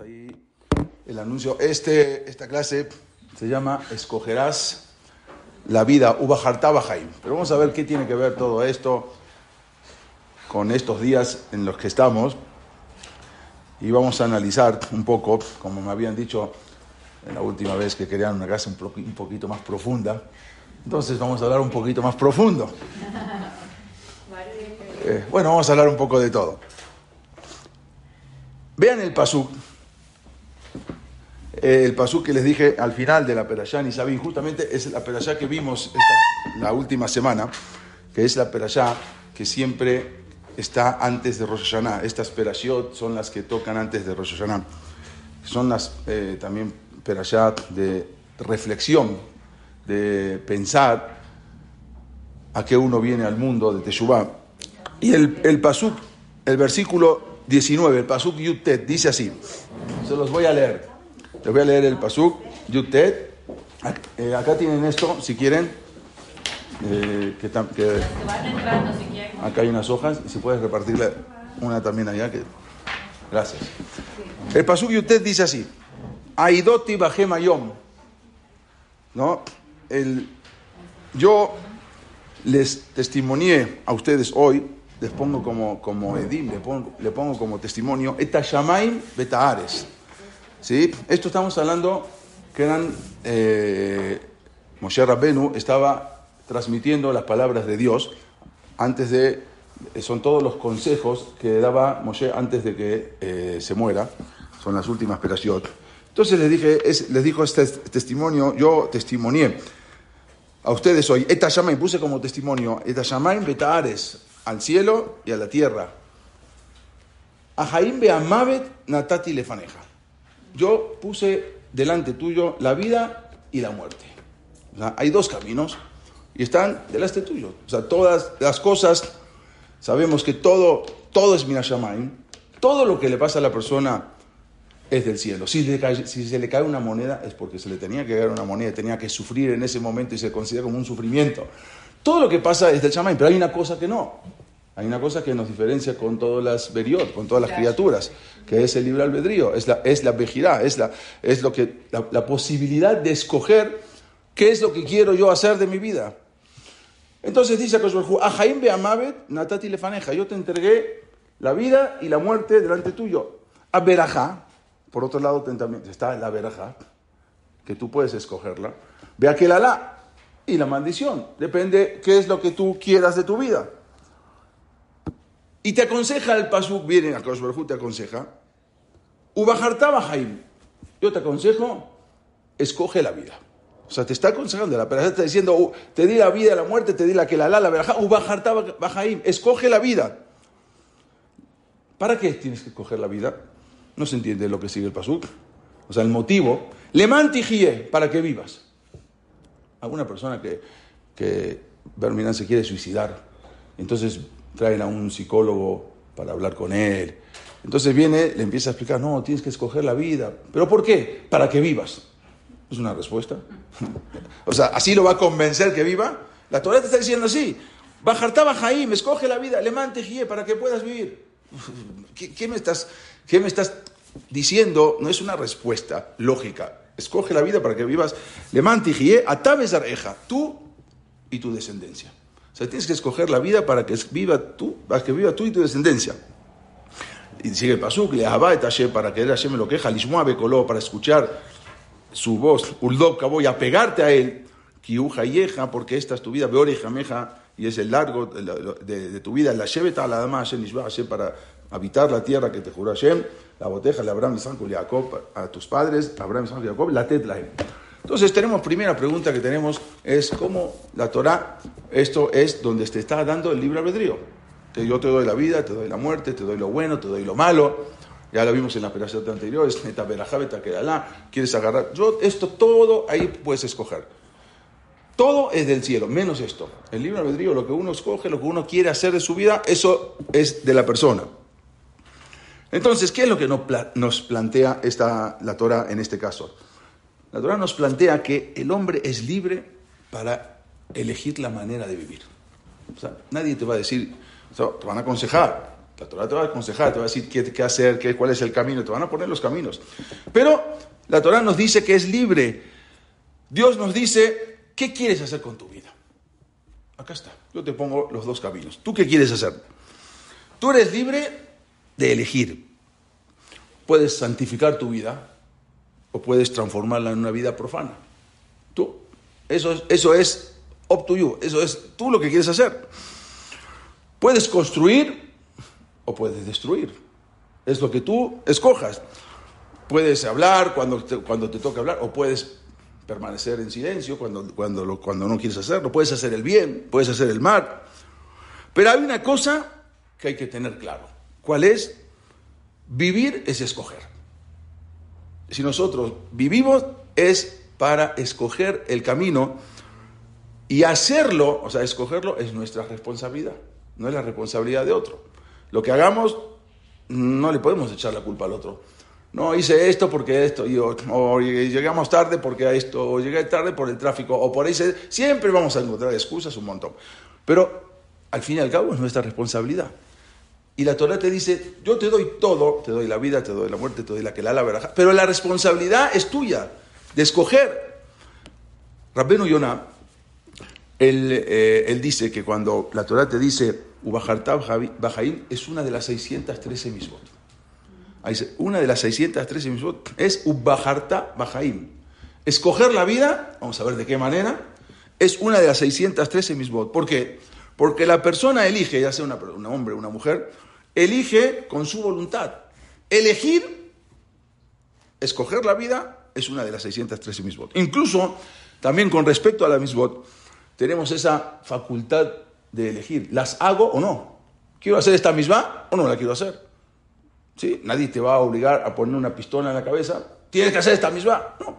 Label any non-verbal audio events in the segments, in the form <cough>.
Ahí el anuncio, este, esta clase se llama Escogerás la vida, Ubajartá Bajaim. Pero vamos a ver qué tiene que ver todo esto con estos días en los que estamos. Y vamos a analizar un poco, como me habían dicho en la última vez que querían una clase un, poquito más profunda. Entonces vamos a hablar un poquito más profundo. Eh, bueno, vamos a hablar un poco de todo. Vean el pasuk. Eh, el pasuk que les dije al final de la Perashá Nisabim, justamente es la Perashá que vimos la última semana, que es la Perashá que siempre está antes de Rosh Hashanah. Estas Perashiot son las que tocan antes de Rosh. Son las eh, también Perashat de reflexión, de pensar a qué uno viene al mundo de Teshuvah. Y el, el Pasuk, el versículo 19, el Pasuk Yutet, dice así. Se los voy a leer. Les voy a leer el Pasuk Yutet. Eh, acá tienen esto, si quieren. Eh, que, que, acá hay unas hojas, y si puedes repartirle una también allá. Que, gracias. El Pasuk Yutet dice así. Aidoti Bajemayom. ¿No? El, yo les testimonié a ustedes hoy, les pongo como, como Edim, le pongo, le pongo como testimonio, Etashamaim Betaares. ¿Sí? Esto estamos hablando que eran. Eh, Moshe Rabbenu estaba transmitiendo las palabras de Dios antes de. Son todos los consejos que daba Moshe antes de que eh, se muera. Son las últimas perashot. Entonces les, dije, les dijo este testimonio, yo testimonié a ustedes hoy, Etashamain, puse como testimonio, Etashamain betaares, al cielo y a la tierra. Ahaim beamavet natati lefaneja. Yo puse delante tuyo la vida y la muerte. Hay dos caminos y están delante tuyo. O sea, todas las cosas, sabemos que todo, todo es Minashamain. Todo lo que le pasa a la persona es del cielo. Si, se le cae una moneda es porque se le tenía que caer una moneda, tenía que sufrir en ese momento y se considera como un sufrimiento. Todo lo que pasa es del chamán, pero hay una cosa que no. Hay una cosa que nos diferencia con todas las beriot, con todas las criaturas, que es el libre albedrío, es la, es la vejirá, es, la, es lo que, la, posibilidad de escoger qué es lo que quiero yo hacer de mi vida. Entonces dice a Jaim Beamavet, Natati Lefaneja, yo te entregué la vida y la muerte delante tuyo. A Berajá, por otro lado, también está la veraja, que tú puedes escogerla. Ve aquel alá y la maldición. Depende qué es lo que tú quieras de tu vida. Y te aconseja el pasuk, viene a Kosh te aconseja. Ubajartaba Jaim. Yo te aconsejo, escoge la vida. O sea, te está aconsejando, la persona está diciendo, te di la vida, la muerte, te di la que la la, la veraja, Ubajartaba Jaim. Escoge la vida. ¿Para qué tienes que escoger la vida? No se entiende lo que sigue el pasuk. O sea, el motivo, le mantigie para que vivas. Alguna persona que, que se quiere suicidar, entonces traen a un psicólogo para hablar con él. Entonces viene, le empieza a explicar, no, tienes que escoger la vida. ¿Pero por qué? Para que vivas. ¿Es una respuesta? <laughs> o sea, ¿así lo va a convencer que viva? La Torah te está diciendo así. Bajartaba Jaim, escoge la vida, le mantigie para que puedas vivir. <laughs> ¿Qué, me estás, ¿Qué me estás diciendo? No es una respuesta lógica. Escoge la vida para que vivas. Le mantigie ataves areja, tú y tu descendencia. O sea, tienes que escoger la vida para que viva tú, para que viva tú y tu descendencia. Y sigue pasuk, le para que Hashem me lo queja, lishmoa coló para escuchar su voz, uldob voy a pegarte a él, kiuja yeja, porque esta es tu vida, beoreja meja, y es el largo de, tu vida, la sheveta la dama Hashem Hashem para habitar la tierra que te juró Hashem, la boteja de Abraham, Isaac Jacob, a tus padres, Abraham, Isaac Jacob, la tetlahem. Entonces tenemos, primera pregunta que tenemos es cómo la Torah, esto es donde te está dando el libre albedrío. Yo te doy la vida, te doy la muerte, te doy lo bueno, te doy lo malo. Ya lo vimos en la operación anterior, es que quieres agarrar. Yo, esto todo ahí puedes escoger. Todo es del cielo, menos esto. El libro albedrío, lo que uno escoge, lo que uno quiere hacer de su vida, eso es de la persona. Entonces, ¿qué es lo que nos plantea esta, la Torah en este caso? La Torah nos plantea que el hombre es libre para elegir la manera de vivir. O sea, nadie te va a decir, te van a aconsejar, la Torah te va a aconsejar, te va a decir qué, hacer, qué, cuál es el camino, te van a poner los caminos. Pero la Torah nos dice que es libre. Dios nos dice, ¿qué quieres hacer con tu vida? Acá está, yo te pongo los dos caminos. ¿Tú qué quieres hacer? Tú eres libre de elegir. Puedes santificar tu vida o puedes transformarla en una vida profana. Tú, eso es, eso es up to you, eso es tú lo que quieres hacer. Puedes construir o puedes destruir. Es lo que tú escojas. Puedes hablar cuando te, cuando te toca hablar o puedes permanecer en silencio cuando, cuando, cuando no quieres hacerlo. Puedes hacer el bien, puedes hacer el mal. Pero hay una cosa que hay que tener claro. ¿Cuál es? Vivir es escoger. Si nosotros vivimos es para escoger el camino y hacerlo, o sea, escogerlo es nuestra responsabilidad, no es la responsabilidad de otro. Lo que hagamos, no le podemos echar la culpa al otro. No, hice esto porque esto, o llegamos tarde porque esto, o llegué tarde por el tráfico, o por ahí. siempre vamos a encontrar excusas un montón. Pero al fin y al cabo es nuestra responsabilidad. Y la Torah te dice, yo te doy todo, te doy la vida, te doy la muerte, te doy la que la la pero la responsabilidad es tuya, de escoger. Rabbenu Yonah, él, eh, él dice que cuando la Torah te dice, Ubajartab Bajaim es una de las 613 misbot. Una de las 613 misbot es Ubajarta Bajaim. Escoger la vida, vamos a ver de qué manera, es una de las 613 misbot. ¿Por qué? Porque la persona elige, ya sea una, un hombre o una mujer, elige con su voluntad. Elegir, escoger la vida, es una de las 613 misbot. Incluso, también con respecto a la misbot, tenemos esa facultad de elegir, ¿las hago o no? ¿Quiero hacer esta misma o no la quiero hacer? ¿Sí? Nadie te va a obligar a poner una pistola en la cabeza. ¿Tienes que hacer esta misma? No.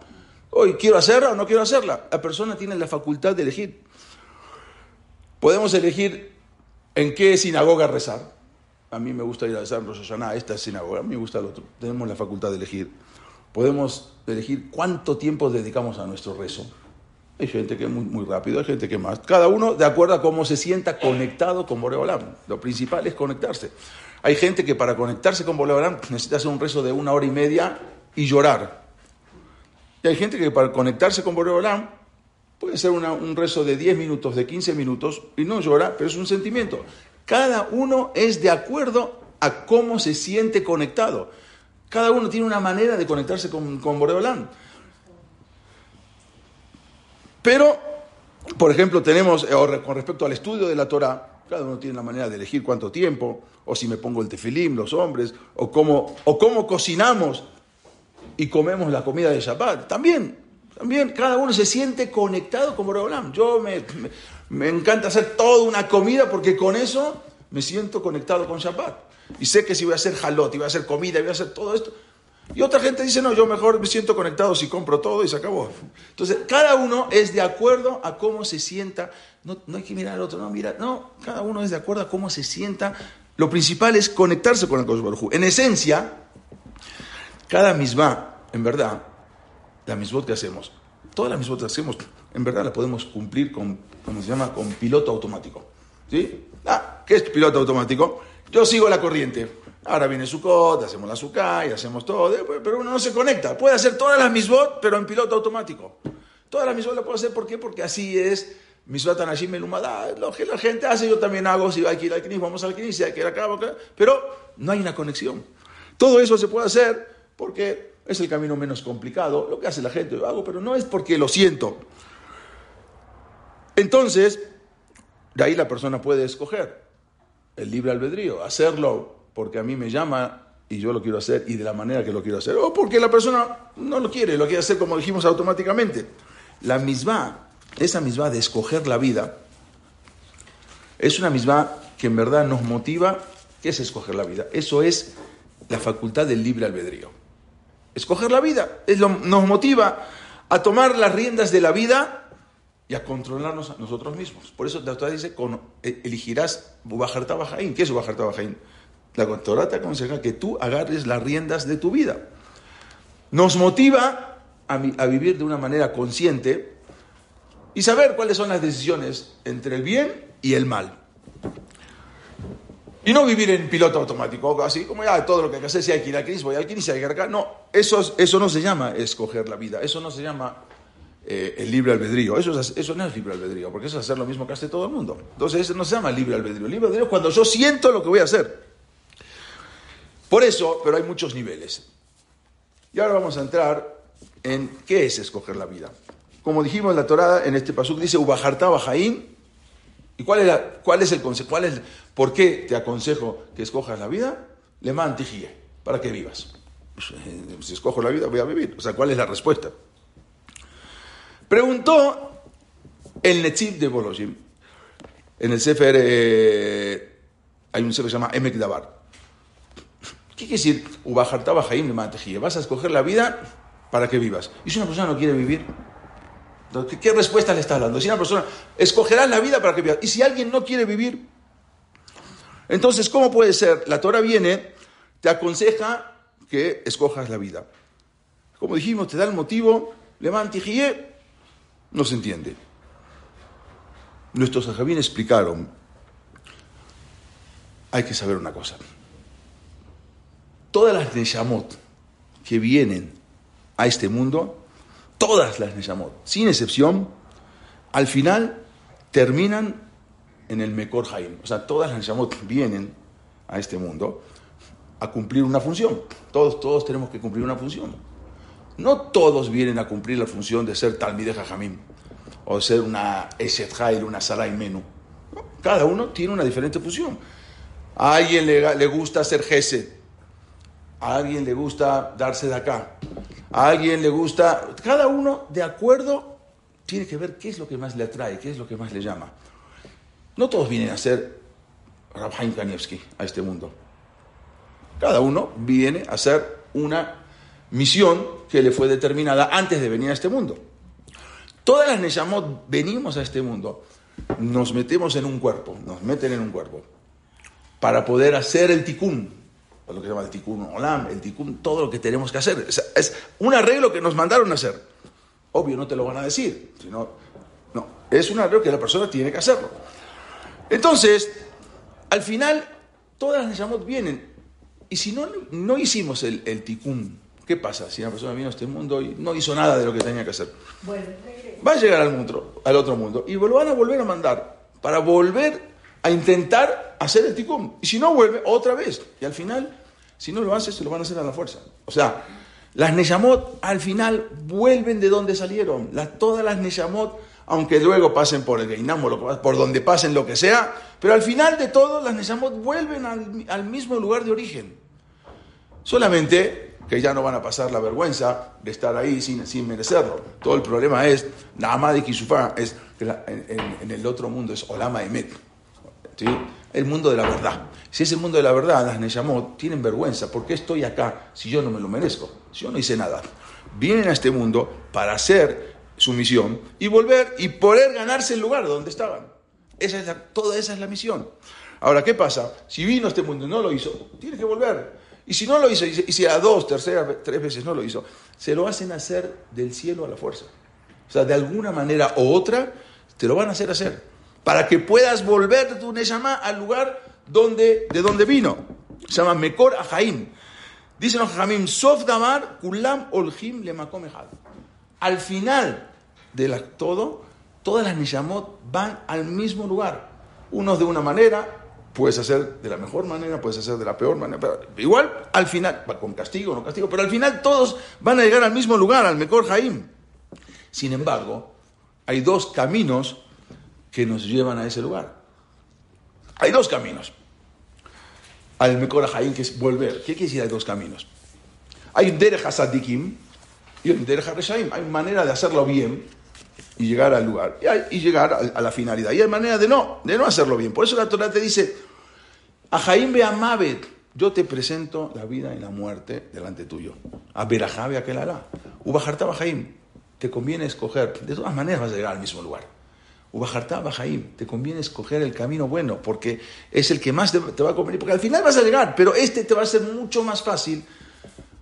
Hoy, ¿quiero hacerla o no quiero hacerla? La persona tiene la facultad de elegir. Podemos elegir en qué sinagoga rezar. A mí me gusta ir a rezar en Rosh esta es sinagoga, a mí me gusta el otro. Tenemos la facultad de elegir. Podemos elegir cuánto tiempo dedicamos a nuestro rezo. Hay gente que es muy, muy rápido, hay gente que más. Cada uno de acuerdo a cómo se sienta conectado con Boreolam. Lo principal es conectarse. Hay gente que para conectarse con Boreolam necesita hacer un rezo de una hora y media y llorar. Y hay gente que para conectarse con Boreolam puede ser un rezo de 10 minutos, de 15 minutos y no llora, pero es un sentimiento. Cada uno es de acuerdo a cómo se siente conectado. Cada uno tiene una manera de conectarse con, con Boreolam. Pero, por ejemplo, tenemos, eh, con respecto al estudio de la Torah, cada uno tiene la manera de elegir cuánto tiempo, o si me pongo el tefilim, los hombres, o cómo, o cómo cocinamos y comemos la comida de Shabbat. También, también, cada uno se siente conectado con Borolam. Yo me, me, encanta hacer toda una comida porque con eso me siento conectado con Shabbat. Y sé que si voy a hacer halot, y voy a hacer comida, y voy a hacer todo esto, y otra gente dice, no, yo mejor me siento conectado si compro todo y se acabó. Entonces, cada uno es de acuerdo a cómo se sienta. No, hay que mirar al otro, no, mira, no, cada uno es de acuerdo a cómo se sienta. Lo principal es conectarse con el Cosmo En esencia, cada misma, en verdad, la misma que hacemos, todas las mismas que hacemos, en verdad la podemos cumplir con, ¿cómo se llama? Con piloto automático. ¿Sí? Ah, ¿qué es piloto automático? Yo sigo la corriente. Ahora viene su cota, hacemos la suka y hacemos todo, pero uno no se conecta. Puede hacer todas las misbot, pero en piloto automático. Todas las misbot las puedo hacer, ¿por qué? Porque así es misbot anashim elumada. Lo que la gente hace, yo también hago. Si hay que ir al knis, vamos al knis, si hay que ir acá, acá. Pero no hay una conexión. Todo eso se puede hacer porque es el camino menos complicado. Lo que hace la gente, lo hago, pero no es porque lo siento. Entonces, de ahí la persona puede escoger el libre albedrío, hacerlo porque a mí me llama y yo lo quiero hacer y de la manera que lo quiero hacer, o porque la persona no lo quiere, lo quiere hacer como dijimos automáticamente. La misma, esa misma de escoger la vida, es una misma que en verdad nos motiva, ¿qué es escoger la vida? Eso es la facultad del libre albedrío. Escoger la vida es lo, nos motiva a tomar las riendas de la vida y a controlarnos a nosotros mismos. Por eso la Torah dice, con, eh, elegirás Bajarta Bajaín. ¿Qué es Bajarta Bajaín? La Torah te aconseja que tú agarres las riendas de tu vida. Nos motiva a, a vivir de una manera consciente y saber cuáles son las decisiones entre el bien y el mal. Y no vivir en piloto automático, así como ya todo lo que hay que hacer, si hay que ir al crisis, voy si hay que ir acá. No, eso, eso no se llama escoger la vida, eso no se llama eh, el libre albedrío. Eso, eso no es libre albedrío, porque eso es hacer lo mismo que hace todo el mundo. Entonces, eso no se llama libre albedrío. Libre albedrío es cuando yo siento lo que voy a hacer. Por eso, pero hay muchos niveles. Y ahora vamos a entrar en qué es escoger la vida. Como dijimos, la Torada en este pasuk dice, Ubajarta Bajaín. ¿Y cuál es, cuál es el consejo? ¿Cuál es, ¿Por qué te aconsejo que escojas la vida? Le mantijie, para que vivas. Pues, eh, si escojo la vida, voy a vivir. O sea, ¿cuál es la respuesta? Preguntó el Netziv de Bolojim. En el Sefer eh, hay un Sefer que se llama Emek Dabar. ¿Qué quiere decir? Vas a escoger la vida para que vivas. ¿Y si una persona no quiere vivir? ¿Qué respuesta le está dando? Si una persona escogerá la vida para que viva. Y si alguien no quiere vivir, entonces, ¿cómo puede ser? La Torah viene, te aconseja que escojas la vida. Como dijimos, te da el motivo, levantigie, no se entiende. Nuestros ajabín explicaron, hay que saber una cosa. Todas las Neshamot que vienen a este mundo todas las Neshamot, sin excepción, al final terminan en el Mekor Haim. O sea, todas las Neshamot vienen a este mundo a cumplir una función. Todos, todos tenemos que cumplir una función. No todos vienen a cumplir la función de ser Talmide Jajamim o ser una Eshet Hail, una Sarai Menu. Cada uno tiene una diferente función. A alguien le, le gusta ser Gesed, a alguien le gusta darse de acá, a alguien le gusta, cada uno de acuerdo tiene que ver qué es lo que más le atrae, qué es lo que más le llama. No todos vienen a ser Rabhaim Kanievski a este mundo. Cada uno viene a hacer una misión que le fue determinada antes de venir a este mundo. Todas las Neshamot venimos a este mundo, nos metemos en un cuerpo, nos meten en un cuerpo, para poder hacer el tikkun, lo que se llama el tikkun olam, el tikkun, todo lo que tenemos que hacer. Es, un arreglo que nos mandaron a hacer. Obvio, no te lo van a decir, sino, no, es un arreglo que la persona tiene que hacerlo. Entonces, al final, todas las Neshamot vienen. Y si no, no hicimos el, el tikkun, ¿qué pasa si una persona vino a este mundo y no hizo nada de lo que tenía que hacer? Va a llegar al, mundo, al otro mundo y lo van a volver a mandar para volver a intentar hacer el tikkun. Y si no vuelve, otra vez. Y al final, si no lo hace, se lo van a hacer a la fuerza. O sea, las Neshamot al final vuelven de donde salieron. Las, todas las Neshamot, aunque luego pasen por el Geinam por donde pasen lo que sea, pero al final de todo, las Neshamot vuelven al, mismo lugar de origen. Solamente que ya no van a pasar la vergüenza de estar ahí sin, sin merecerlo. Todo el problema es, nada de Kisufá, es que en, el otro mundo es Olama Emet. El mundo de la verdad. Si es el mundo de la verdad, las Neyamot tienen vergüenza. ¿Por qué estoy acá si yo no me lo merezco? Si yo no hice nada. Vienen a este mundo para hacer su misión y volver y poder ganarse el lugar donde estaban. Esa es toda esa es la misión. Ahora, ¿qué pasa? Si vino a este mundo y no lo hizo, tiene que volver. Y si no lo hizo, y si a dos, terceras, tres veces no lo hizo, se lo hacen hacer del cielo a la fuerza. O sea, de alguna manera u otra, te lo van a hacer hacer para que puedas volver tu Neshama al lugar donde, de donde vino. Se llama Mekor Ajaim. Dicen los Jamim, Sof Damar, Kulam Olhim Lemakom Al final de todo, todas las Neshamot van al mismo lugar. Unos de una manera, puedes hacer de la mejor manera, puedes hacer de la peor manera. Pero igual, al final, con castigo no castigo, pero al final todos van a llegar al mismo lugar, al Mekor Jaim. Sin embargo, hay dos caminos que nos llevan a ese lugar. Hay dos caminos. Al Mekor Haim, que es volver. ¿Qué quiere decir hay dos caminos? Hay un Derech y un Derech Reshaim. Hay manera de hacerlo bien y llegar al lugar. Y, llegar a, la finalidad. Y hay manera de no, de no hacerlo bien. Por eso la Torah te dice, a Jaim ve Mavet, yo te presento la vida y la muerte delante tuyo. A Berajabe aquel alá. Ubajarta te conviene escoger, de todas maneras vas a llegar al mismo lugar. Ubajarta Bajaim, te conviene escoger el camino bueno, porque es el que más te, va a convenir, porque al final vas a llegar, pero este te va a ser mucho más fácil.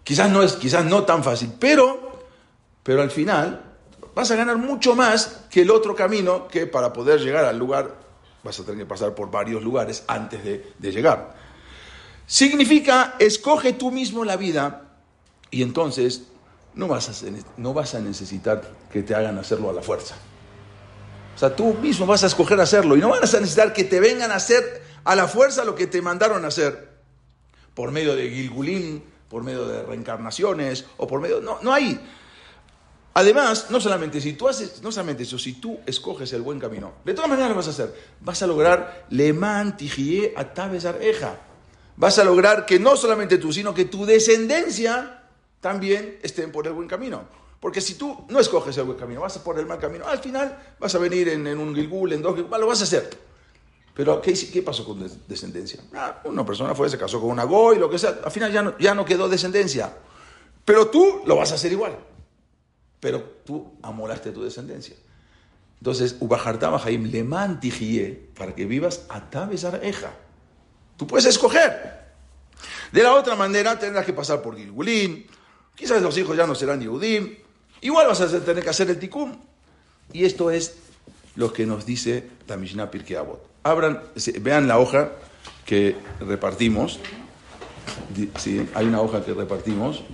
Quizás no es, quizás no tan fácil, pero, pero al final vas a ganar mucho más que el otro camino que para poder llegar al lugar vas a tener que pasar por varios lugares antes de, llegar. Significa, escoge tú mismo la vida y entonces no vas, a, no vas a necesitar que te hagan hacerlo a la fuerza. O sea, tú mismo vas a escoger hacerlo y no vas a necesitar que te vengan a hacer a la fuerza lo que te mandaron a hacer por medio de Gilgulín, por medio de reencarnaciones o por medio... No, no hay. Además, no solamente si tú haces, no solamente eso, si tú escoges el buen camino, de todas maneras lo vas a hacer. Vas a lograr le tijie eja. Vas a lograr que no solamente tú, sino que tu descendencia también estén por el buen camino. Porque si tú no escoges el buen camino, vas por el mal camino, al final vas a venir en, un Gilgul, en dos Gilgul, lo vas a hacer. Pero, ¿qué, pasó con descendencia? Ah, una persona fue, se casó con una Goy, lo que sea, al final ya no quedó descendencia. Pero tú lo vas a hacer igual pero tú amoraste tu descendencia. Entonces, Ubajartaba Jaim le mantijie para que vivas a Eja. Tú puedes escoger. De la otra manera, tendrás que pasar por Gilgulín. Quizás los hijos ya no serán Yehudim. Igual vas a tener que hacer el tikkun. Y esto es lo que nos dice la Mishnah Pirkei Avot. Abran, vean la hoja que repartimos. Sí, hay una hoja que repartimos.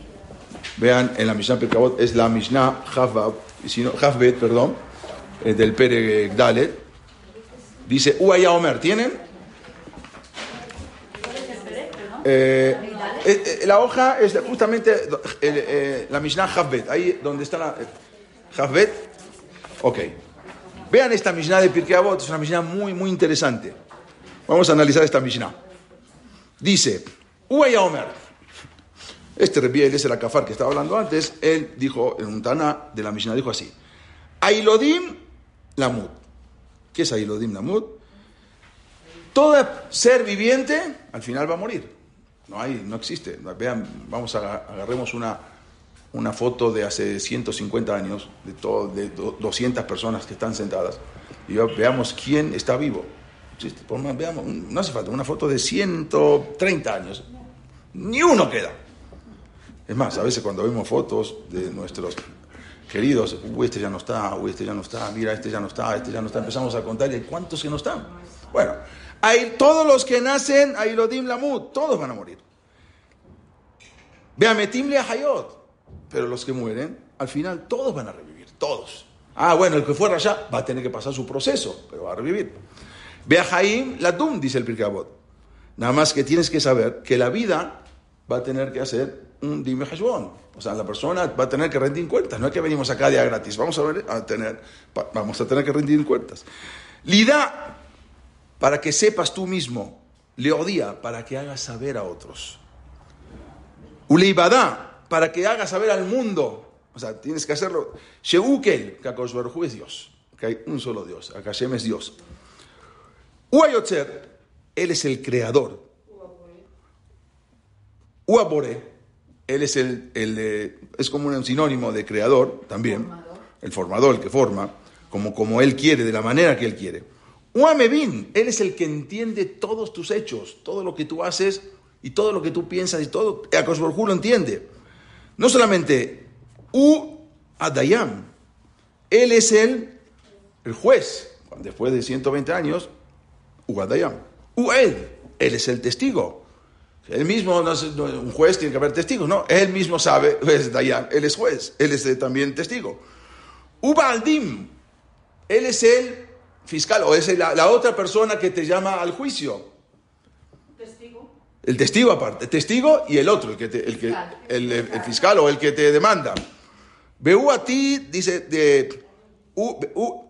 Vean, en la Mishnah Perkabot es la Mishnah Hafbet, perdón, eh, del Pere Dalet. Dice, Uaya Omer, ¿tienen? Eh, eh, la hoja es justamente la Mishnah Hafbet, ahí donde está la Hafbet. Ok. Vean esta Mishnah de Pirkei Avot, es una Mishnah muy, muy interesante. Vamos a analizar esta Mishnah. Dice, Uaya Omer. Este Rebbi el Akafar que estaba hablando antes, él dijo en un Tana de la Mishnah, dijo así: Ailodim Lamud. ¿Qué es Ailodim Lamud? Todo ser viviente al final va a morir. No hay, no existe. Vean, vamos a agarremos una, una foto de hace 150 años, de, todo, de 200 personas que están sentadas, y veamos quién está vivo. Veamos, no hace falta, una foto de 130 años. Ni uno queda. Es más, a veces cuando vemos fotos de nuestros queridos, uy, este ya no está, uy, este ya no está, mira, este ya no está, este ya no está, empezamos a contar y cuántos que no están. Bueno, hay todos los que nacen, hay Lodim Lamut, todos van a morir. Beametim le Hayot, pero los que mueren, al final todos van a revivir, todos. Ah, bueno, el que fuera allá va a tener que pasar su proceso, pero va a revivir. Beahaim Latum, dice el Pirkabot. Nada más que tienes que saber que la vida va a tener que hacer un dime O sea, la persona va a tener que rendir cuentas. No es que venimos acá día gratis. Vamos a, ver, a tener, vamos a tener que rendir cuentas. Lida, para que sepas tú mismo. Leodía, para que hagas saber a otros. Uleibada, para que hagas saber al mundo. O sea, tienes que hacerlo. Sheukel, que es Dios. Que hay un solo Dios. Akashem es Dios. Uayotzer, él es el creador. Uabore, él es, el, el es como un sinónimo de creador también, el formador, el que forma, como, como él quiere, de la manera que él quiere. Uamebin, él es el que entiende todos tus hechos, todo lo que tú haces y todo lo que tú piensas y todo. Akosborjú lo entiende. No solamente U Adayam, él es el, el juez, después de 120 años, U Adayam. U él, él es el testigo. Él mismo, no es, un juez tiene que haber testigos, ¿no? Él mismo sabe, es Dayan, él es juez, él es eh, también testigo. Ubaldim, él es el fiscal, o es la, otra persona que te llama al juicio. Testigo. El testigo aparte, testigo y el otro, el, que el, que, el, fiscal o el que te demanda. Veu a ti, dice, de,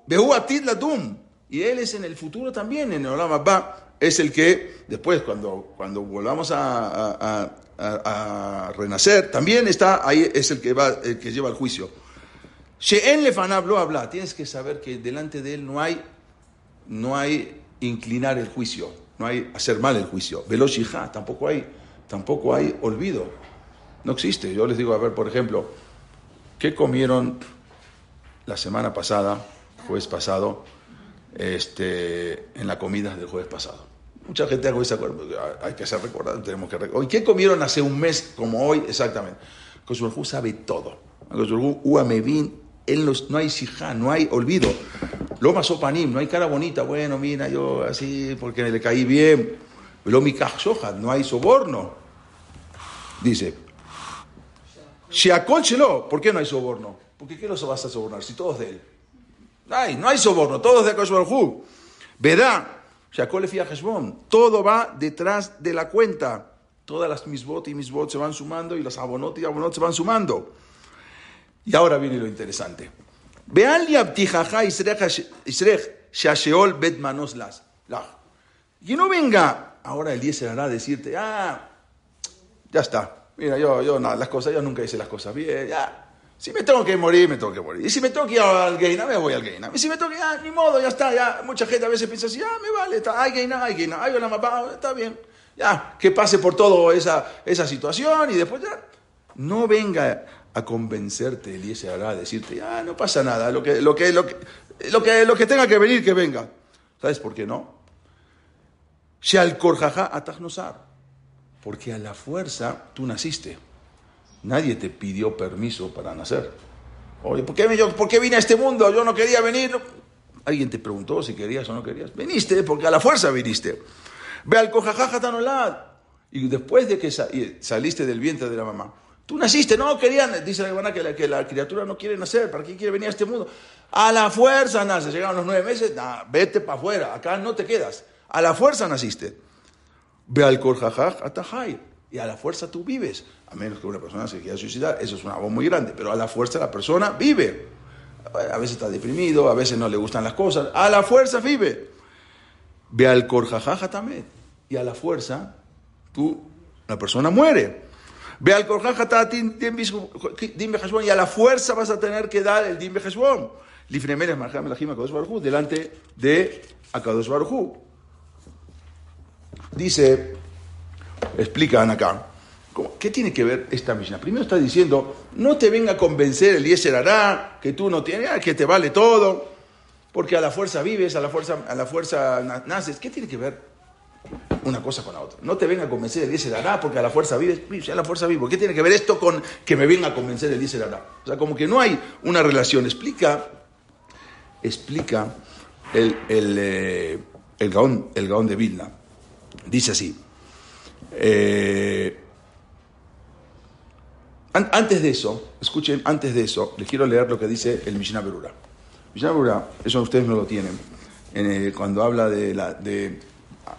Veu a ti la dum, y él es en el futuro también, en el Olama va es el que después, cuando, cuando volvamos a, renacer, también está ahí, es el que, va, el que lleva el juicio. She'en lefanab lo habla. Tienes que saber que delante de él no hay, no hay inclinar el juicio, no hay hacer mal el juicio. Veloshija, tampoco hay tampoco hay olvido. No existe. Yo les digo, a ver, por ejemplo, ¿qué comieron la semana pasada, jueves pasado, este, en la comida del jueves pasado? Mucha gente hay que hacer recordar, tenemos que recordar. ¿Qué comieron hace un mes como hoy exactamente? Koshbarhu sabe todo. Koshbarhu, Uamevin, él no hay sijá, no hay olvido. Lo panim, no hay cara bonita, bueno, mira, yo así, porque le caí bien. Lo no hay soborno. Dice, Shiakol ¿por qué no hay soborno? Porque ¿qué los vas a sobornar si todos de él? Ay, no hay soborno, todos de Baruj Verá, todo va detrás de la cuenta. Todas las misbot y misbot se van sumando y las abonot y abonot se van sumando. Y ahora viene lo interesante. Manos las. Y no venga ahora el 10 hará a decirte, ah, ya está. Mira, yo, yo, no, las cosas, yo nunca hice las cosas bien, ya. Si me tengo que morir, me tengo que morir. Y si me tengo que ir al Geina, me voy al Geina. Y si me tengo que ir, ah, ni modo, ya está, ya. Mucha gente a veces piensa así, ah, me vale, está, hay Geina, hay Geina, hay la está bien. Ya, que pase por todo esa, esa situación y después ya. No venga a convencerte, Eliezer hará a decirte, ya, no pasa nada, lo que, lo que, lo que, lo que, lo que tenga que venir, que venga. ¿Sabes por qué no? al Korjaja Atagnosar porque a la fuerza tú naciste. Nadie te pidió permiso para nacer. Oye, ¿por qué, yo, ¿por qué vine a este mundo? Yo no quería venir. Alguien te preguntó si querías o no querías. Viniste porque a la fuerza viniste. Ve al cojajaja Y después de que saliste del vientre de la mamá, tú naciste, no querían, dice la hermana que la, que la criatura no quiere nacer, ¿para qué quiere venir a este mundo? A la fuerza nace, llegaron los nueve meses, vete para afuera, acá no te quedas. A la fuerza naciste. Ve al Korjajaj Atajay. Y a la fuerza tú vives. A menos que una persona se quiera suicidar, eso es una voz muy grande. Pero a la fuerza la persona vive. A veces está deprimido, a veces no le gustan las cosas. A la fuerza vive. Ve al Korjajaj Atamet. Y a la fuerza tú, la persona muere. Ve al Korjajaj y a la fuerza vas a tener que dar el Dim Heshbon. Lifnemeres Marjam Elahim Akadosh delante de Akadosh Baruj Dice, explican acá, ¿qué tiene que ver esta misión? Primero está diciendo, no te venga a convencer el Yeser hará, que tú no tienes, que te vale todo, porque a la fuerza vives, a la fuerza, a la fuerza naces. ¿Qué tiene que ver una cosa con la otra? No te venga a convencer el Yeser hará, porque a la fuerza vives, a la fuerza vivo. ¿Qué tiene que ver esto con que me venga a convencer el Yeser hará? O sea, como que no hay una relación. Explica, explica el, el, eh, el, gaón, el gaón de Vilna Dice así. Eh, antes de eso, escuchen, antes de eso, les quiero leer lo que dice el Mishnah Berura. Mishnah Berura, eso ustedes no lo tienen, cuando habla de, la, de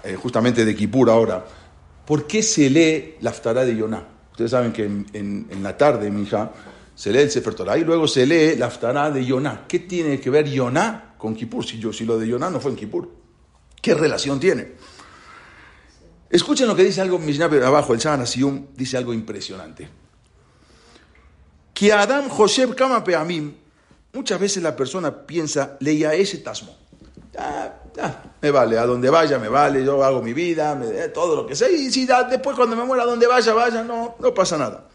eh, justamente de Kippur ahora. ¿Por qué se lee la Aftará de Yonah? Ustedes saben que en, la tarde, mi hija, se lee el Sefer Torah y luego se lee la Aftará de Yonah. ¿Qué tiene que ver Yonah con Kippur? Si, yo, si lo de Yonah no fue en Kippur. ¿Qué relación tiene? Escuchen lo que dice algo Mishnah abajo, el Shahan dice algo impresionante. Que Adam Josep Kama Peamim, muchas veces la persona piensa, leía ese tasmo. Ya, ya, me vale, a donde vaya me vale, yo hago mi vida, me, todo lo que sea. Y si después cuando me muera, a donde vaya, vaya, no, no pasa nada.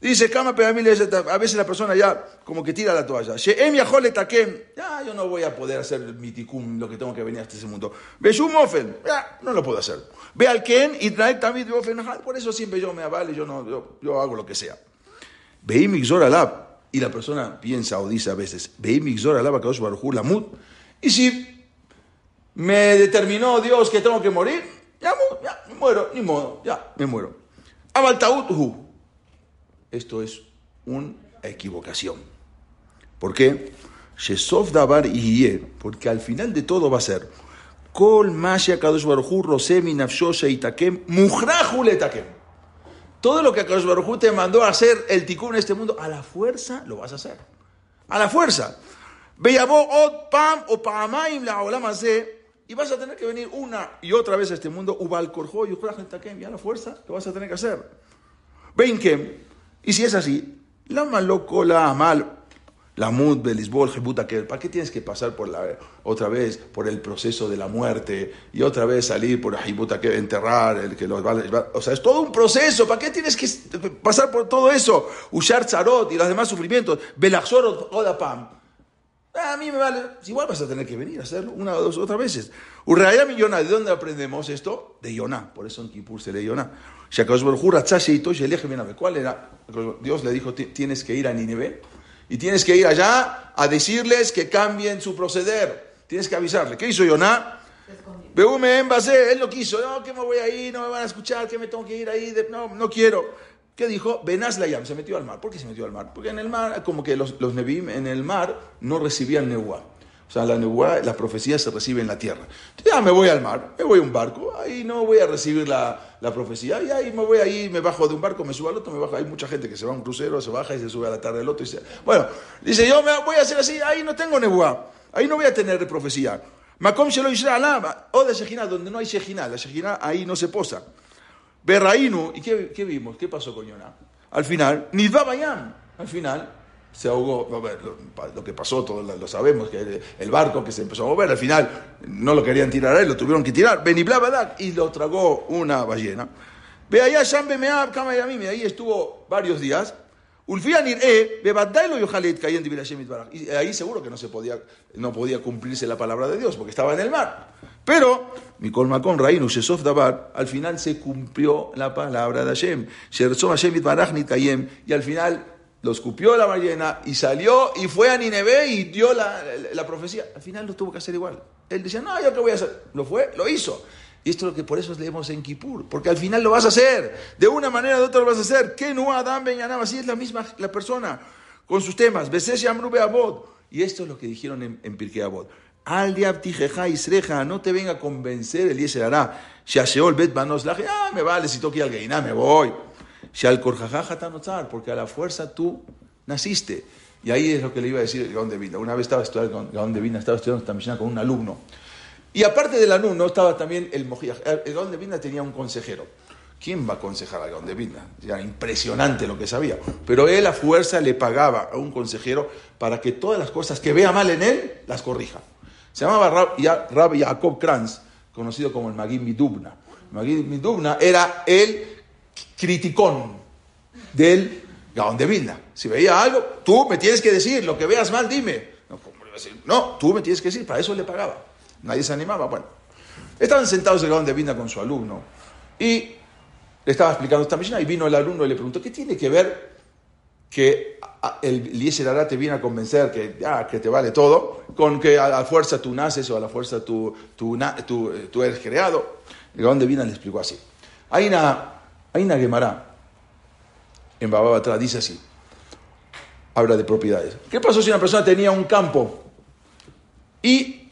Dice, Kama a veces la persona ya como que tira la toalla. Ya, yo no voy a poder hacer mi tikum, lo que tengo que venir hasta ese mundo. Ofen, ya, no lo puedo hacer. Ve al Ken y trae también por eso siempre yo me avale, yo, no, yo, hago lo que sea. Veí Mixor Alab, y la persona piensa o dice a veces, Veí Mixor Alab, Barujú, Lamut, y si me determinó Dios que tengo que morir, ya, ya me muero, ni modo, ya, me muero. Abaltaut, esto es una equivocación. ¿Por qué? Dabar y porque al final de todo va a ser Kol Kadosh Rosemi Itakem Todo lo que Kadosh Baruj te mandó a hacer el tikkun en este mundo, a la fuerza lo vas a hacer. A la fuerza. Od Pam o Pamaim la y vas a tener que venir una y otra vez a este mundo, Ubal Korjo y y a la fuerza lo vas a tener que hacer. Ven y si es así, la maloco la mal, La mud, belisbol, jebutaker. ¿Para qué tienes que pasar por la, otra vez por el proceso de la muerte y otra vez salir por jebutaker, enterrar, el que los va, O sea, es todo un proceso. ¿Para qué tienes que pasar por todo eso? Ushar tzarot y los demás sufrimientos. Belachzorot, odapam. Ah, a mí me vale. Igual vas a tener que venir a hacerlo una o dos otras veces. Urraya Yonah, ¿de dónde aprendemos esto? De Yonah. Por eso en Kippur se lee Yonah. ¿Cuál era? Dios le dijo, tienes que ir a Nineveh y tienes que ir allá a decirles que cambien su proceder. Tienes que avisarle. ¿Qué hizo? Beume en base, él no quiso. No, que me voy ahí, no me van a escuchar, que me tengo que ir ahí. No, no quiero. ¿Qué dijo? Benaz Layam, se metió al mar. ¿Por qué se metió al mar? Porque en el mar, como que los, los Nebim en el mar no recibían Nehuá. O sea, la Nehuá, las profecías se reciben en la tierra. ya me voy al mar, me voy a un barco, ahí no voy a recibir la, la, profecía, y ahí me voy ahí, me bajo de un barco, me subo al otro, me bajo. Hay mucha gente que se va a un crucero, se baja y se sube a la tarde del otro. Y se... Bueno, dice, yo me voy a hacer así, ahí no tengo Nehuá, ahí no voy a tener profecía. Makom Shelo o de Shejina, donde no hay Shejina, la Shejina ahí no se posa. Berraínu, ¿y qué, qué, vimos? ¿Qué pasó con Yonah? Al final, Nidva Bayam, al final se ahogó, lo, que pasó, todos lo sabemos, que el barco que se empezó a mover, al final no lo querían tirar a él, lo tuvieron que tirar, Beniblabadak, y lo tragó una ballena. Ve allá, Shambe Meab, Kama y ahí estuvo varios días. Ulfianir E, y ahí seguro que no se podía, no podía cumplirse la palabra de Dios, porque estaba en el mar. Pero, Mikol Makon Rainu Shesov Dabar, al final se cumplió la palabra de Hashem. Hashem y al final lo escupió la ballena y salió y fue a Nineveh y dio la, la, profecía. Al final lo tuvo que hacer igual. Él decía, no, yo qué voy a hacer. Lo fue, lo hizo. Y esto es lo que por eso leemos en Kippur, porque al final lo vas a hacer. De una manera o de otra lo vas a hacer. Que no Adam Ben así es la misma la persona con sus temas. Y esto es lo que dijeron en, en Pirkei Abod. Al isreja, no te venga a convencer el Yeser hará. Shasheol bet banos ah, me vale si toque al Geiná, me voy. Porque a la fuerza tú naciste. Y ahí es lo que le iba a decir el Gaón de Vina. Una vez estaba estudiando Gaón de Vina, estaba estudiando esta misión con un alumno. Y aparte del alumno estaba también el Mojiach. El Gaón de Vina tenía un consejero. ¿Quién va a aconsejar a Gaón de Vina? Era impresionante lo que sabía. Pero él a fuerza le pagaba a un consejero para que todas las cosas que vea mal en él las corrija. Se llamaba Rab, Jacob Kranz, conocido como el Magid Midubna. Magid Midubna era el criticón del Gaón de Vilna. Si veía algo, tú me tienes que decir, lo que veas mal, dime. No, tú me tienes que decir, para eso le pagaba. Nadie se animaba. Bueno, estaban sentados el Gaón de Vilna con su alumno y le estaba explicando esta misión y vino el alumno y le preguntó, ¿qué tiene que ver que el Eliezer Ará te viene a convencer que, que te vale todo, con que a la fuerza tú naces o a la fuerza tú, tú, tú, eres creado. El Gaón de Vina le explicó así. Hay una, hay una en Bababatra, dice así, habla de propiedades. ¿Qué pasó si una persona tenía un campo y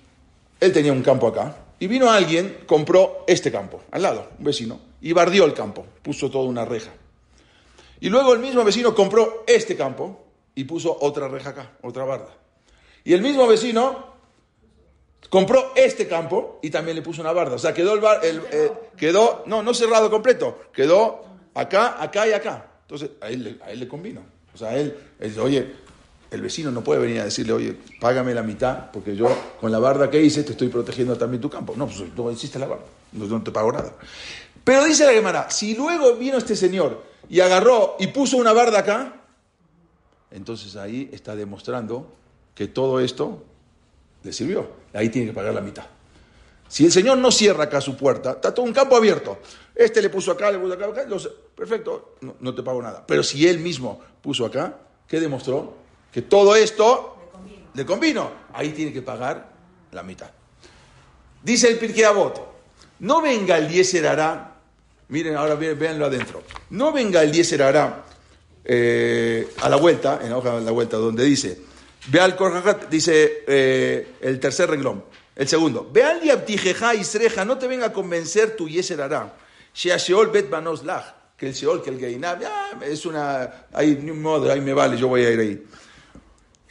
él tenía un campo acá y vino alguien, compró este campo, al lado, un vecino, y bardió el campo, puso toda una reja. Y luego el mismo vecino compró este campo y puso otra reja acá, otra barda. Y el mismo vecino compró este campo y también le puso una barda. O sea, quedó el, bar, eh, quedó, no, no cerrado completo, quedó acá, acá y acá. Entonces, a él, a él le convino. O sea, él, él dice, oye, el vecino no puede venir a decirle, oye, págame la mitad, porque yo con la barda que hice te estoy protegiendo también tu campo. No, pues no hiciste la barda, no, no te pago nada. Pero dice la Gemara, si luego vino este señor y agarró y puso una barda acá, entonces ahí está demostrando que todo esto le sirvió. Ahí tiene que pagar la mitad. Si el Señor no cierra acá su puerta, está todo un campo abierto. Este le puso acá, le puso acá, acá perfecto, no, te pago nada. Pero si él mismo puso acá, ¿qué demostró? Que todo esto le convino. Ahí tiene que pagar la mitad. Dice el Pirkei no venga el Yeser hará Miren, ahora véanlo adentro. No venga el Diezer hará eh, a la vuelta, en la hoja de la vuelta, donde dice, ve al dice eh, el tercer renglón. El segundo, ve al Diabtijeja Isreja, no te venga a convencer tu Yeser hará. Sheol bet banos que el Sheol, que el Geinab, es una, hay un modo, ahí me vale, yo voy a ir ahí.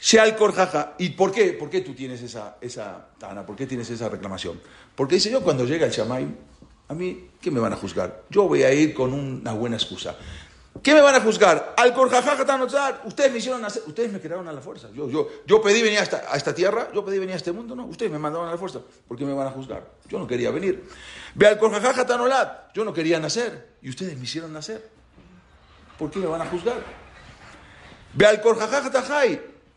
Sheal Korjaja, ¿y por qué? ¿Por qué tú tienes esa, esa tana? ¿Por qué tienes esa reclamación? Porque dice yo, cuando llega el Shamaim, a mí, ¿qué me van a juzgar? Yo voy a ir con una buena excusa. ¿Qué me van a juzgar? Al ustedes me hicieron nacer, ustedes me crearon a la fuerza. Yo, yo, yo pedí venir a esta, a esta tierra, yo pedí venir a este mundo, no, ustedes me mandaron a la fuerza. ¿Por qué me van a juzgar? Yo no quería venir. Ve al yo no quería nacer y ustedes me hicieron nacer. ¿Por qué me van a juzgar? Ve al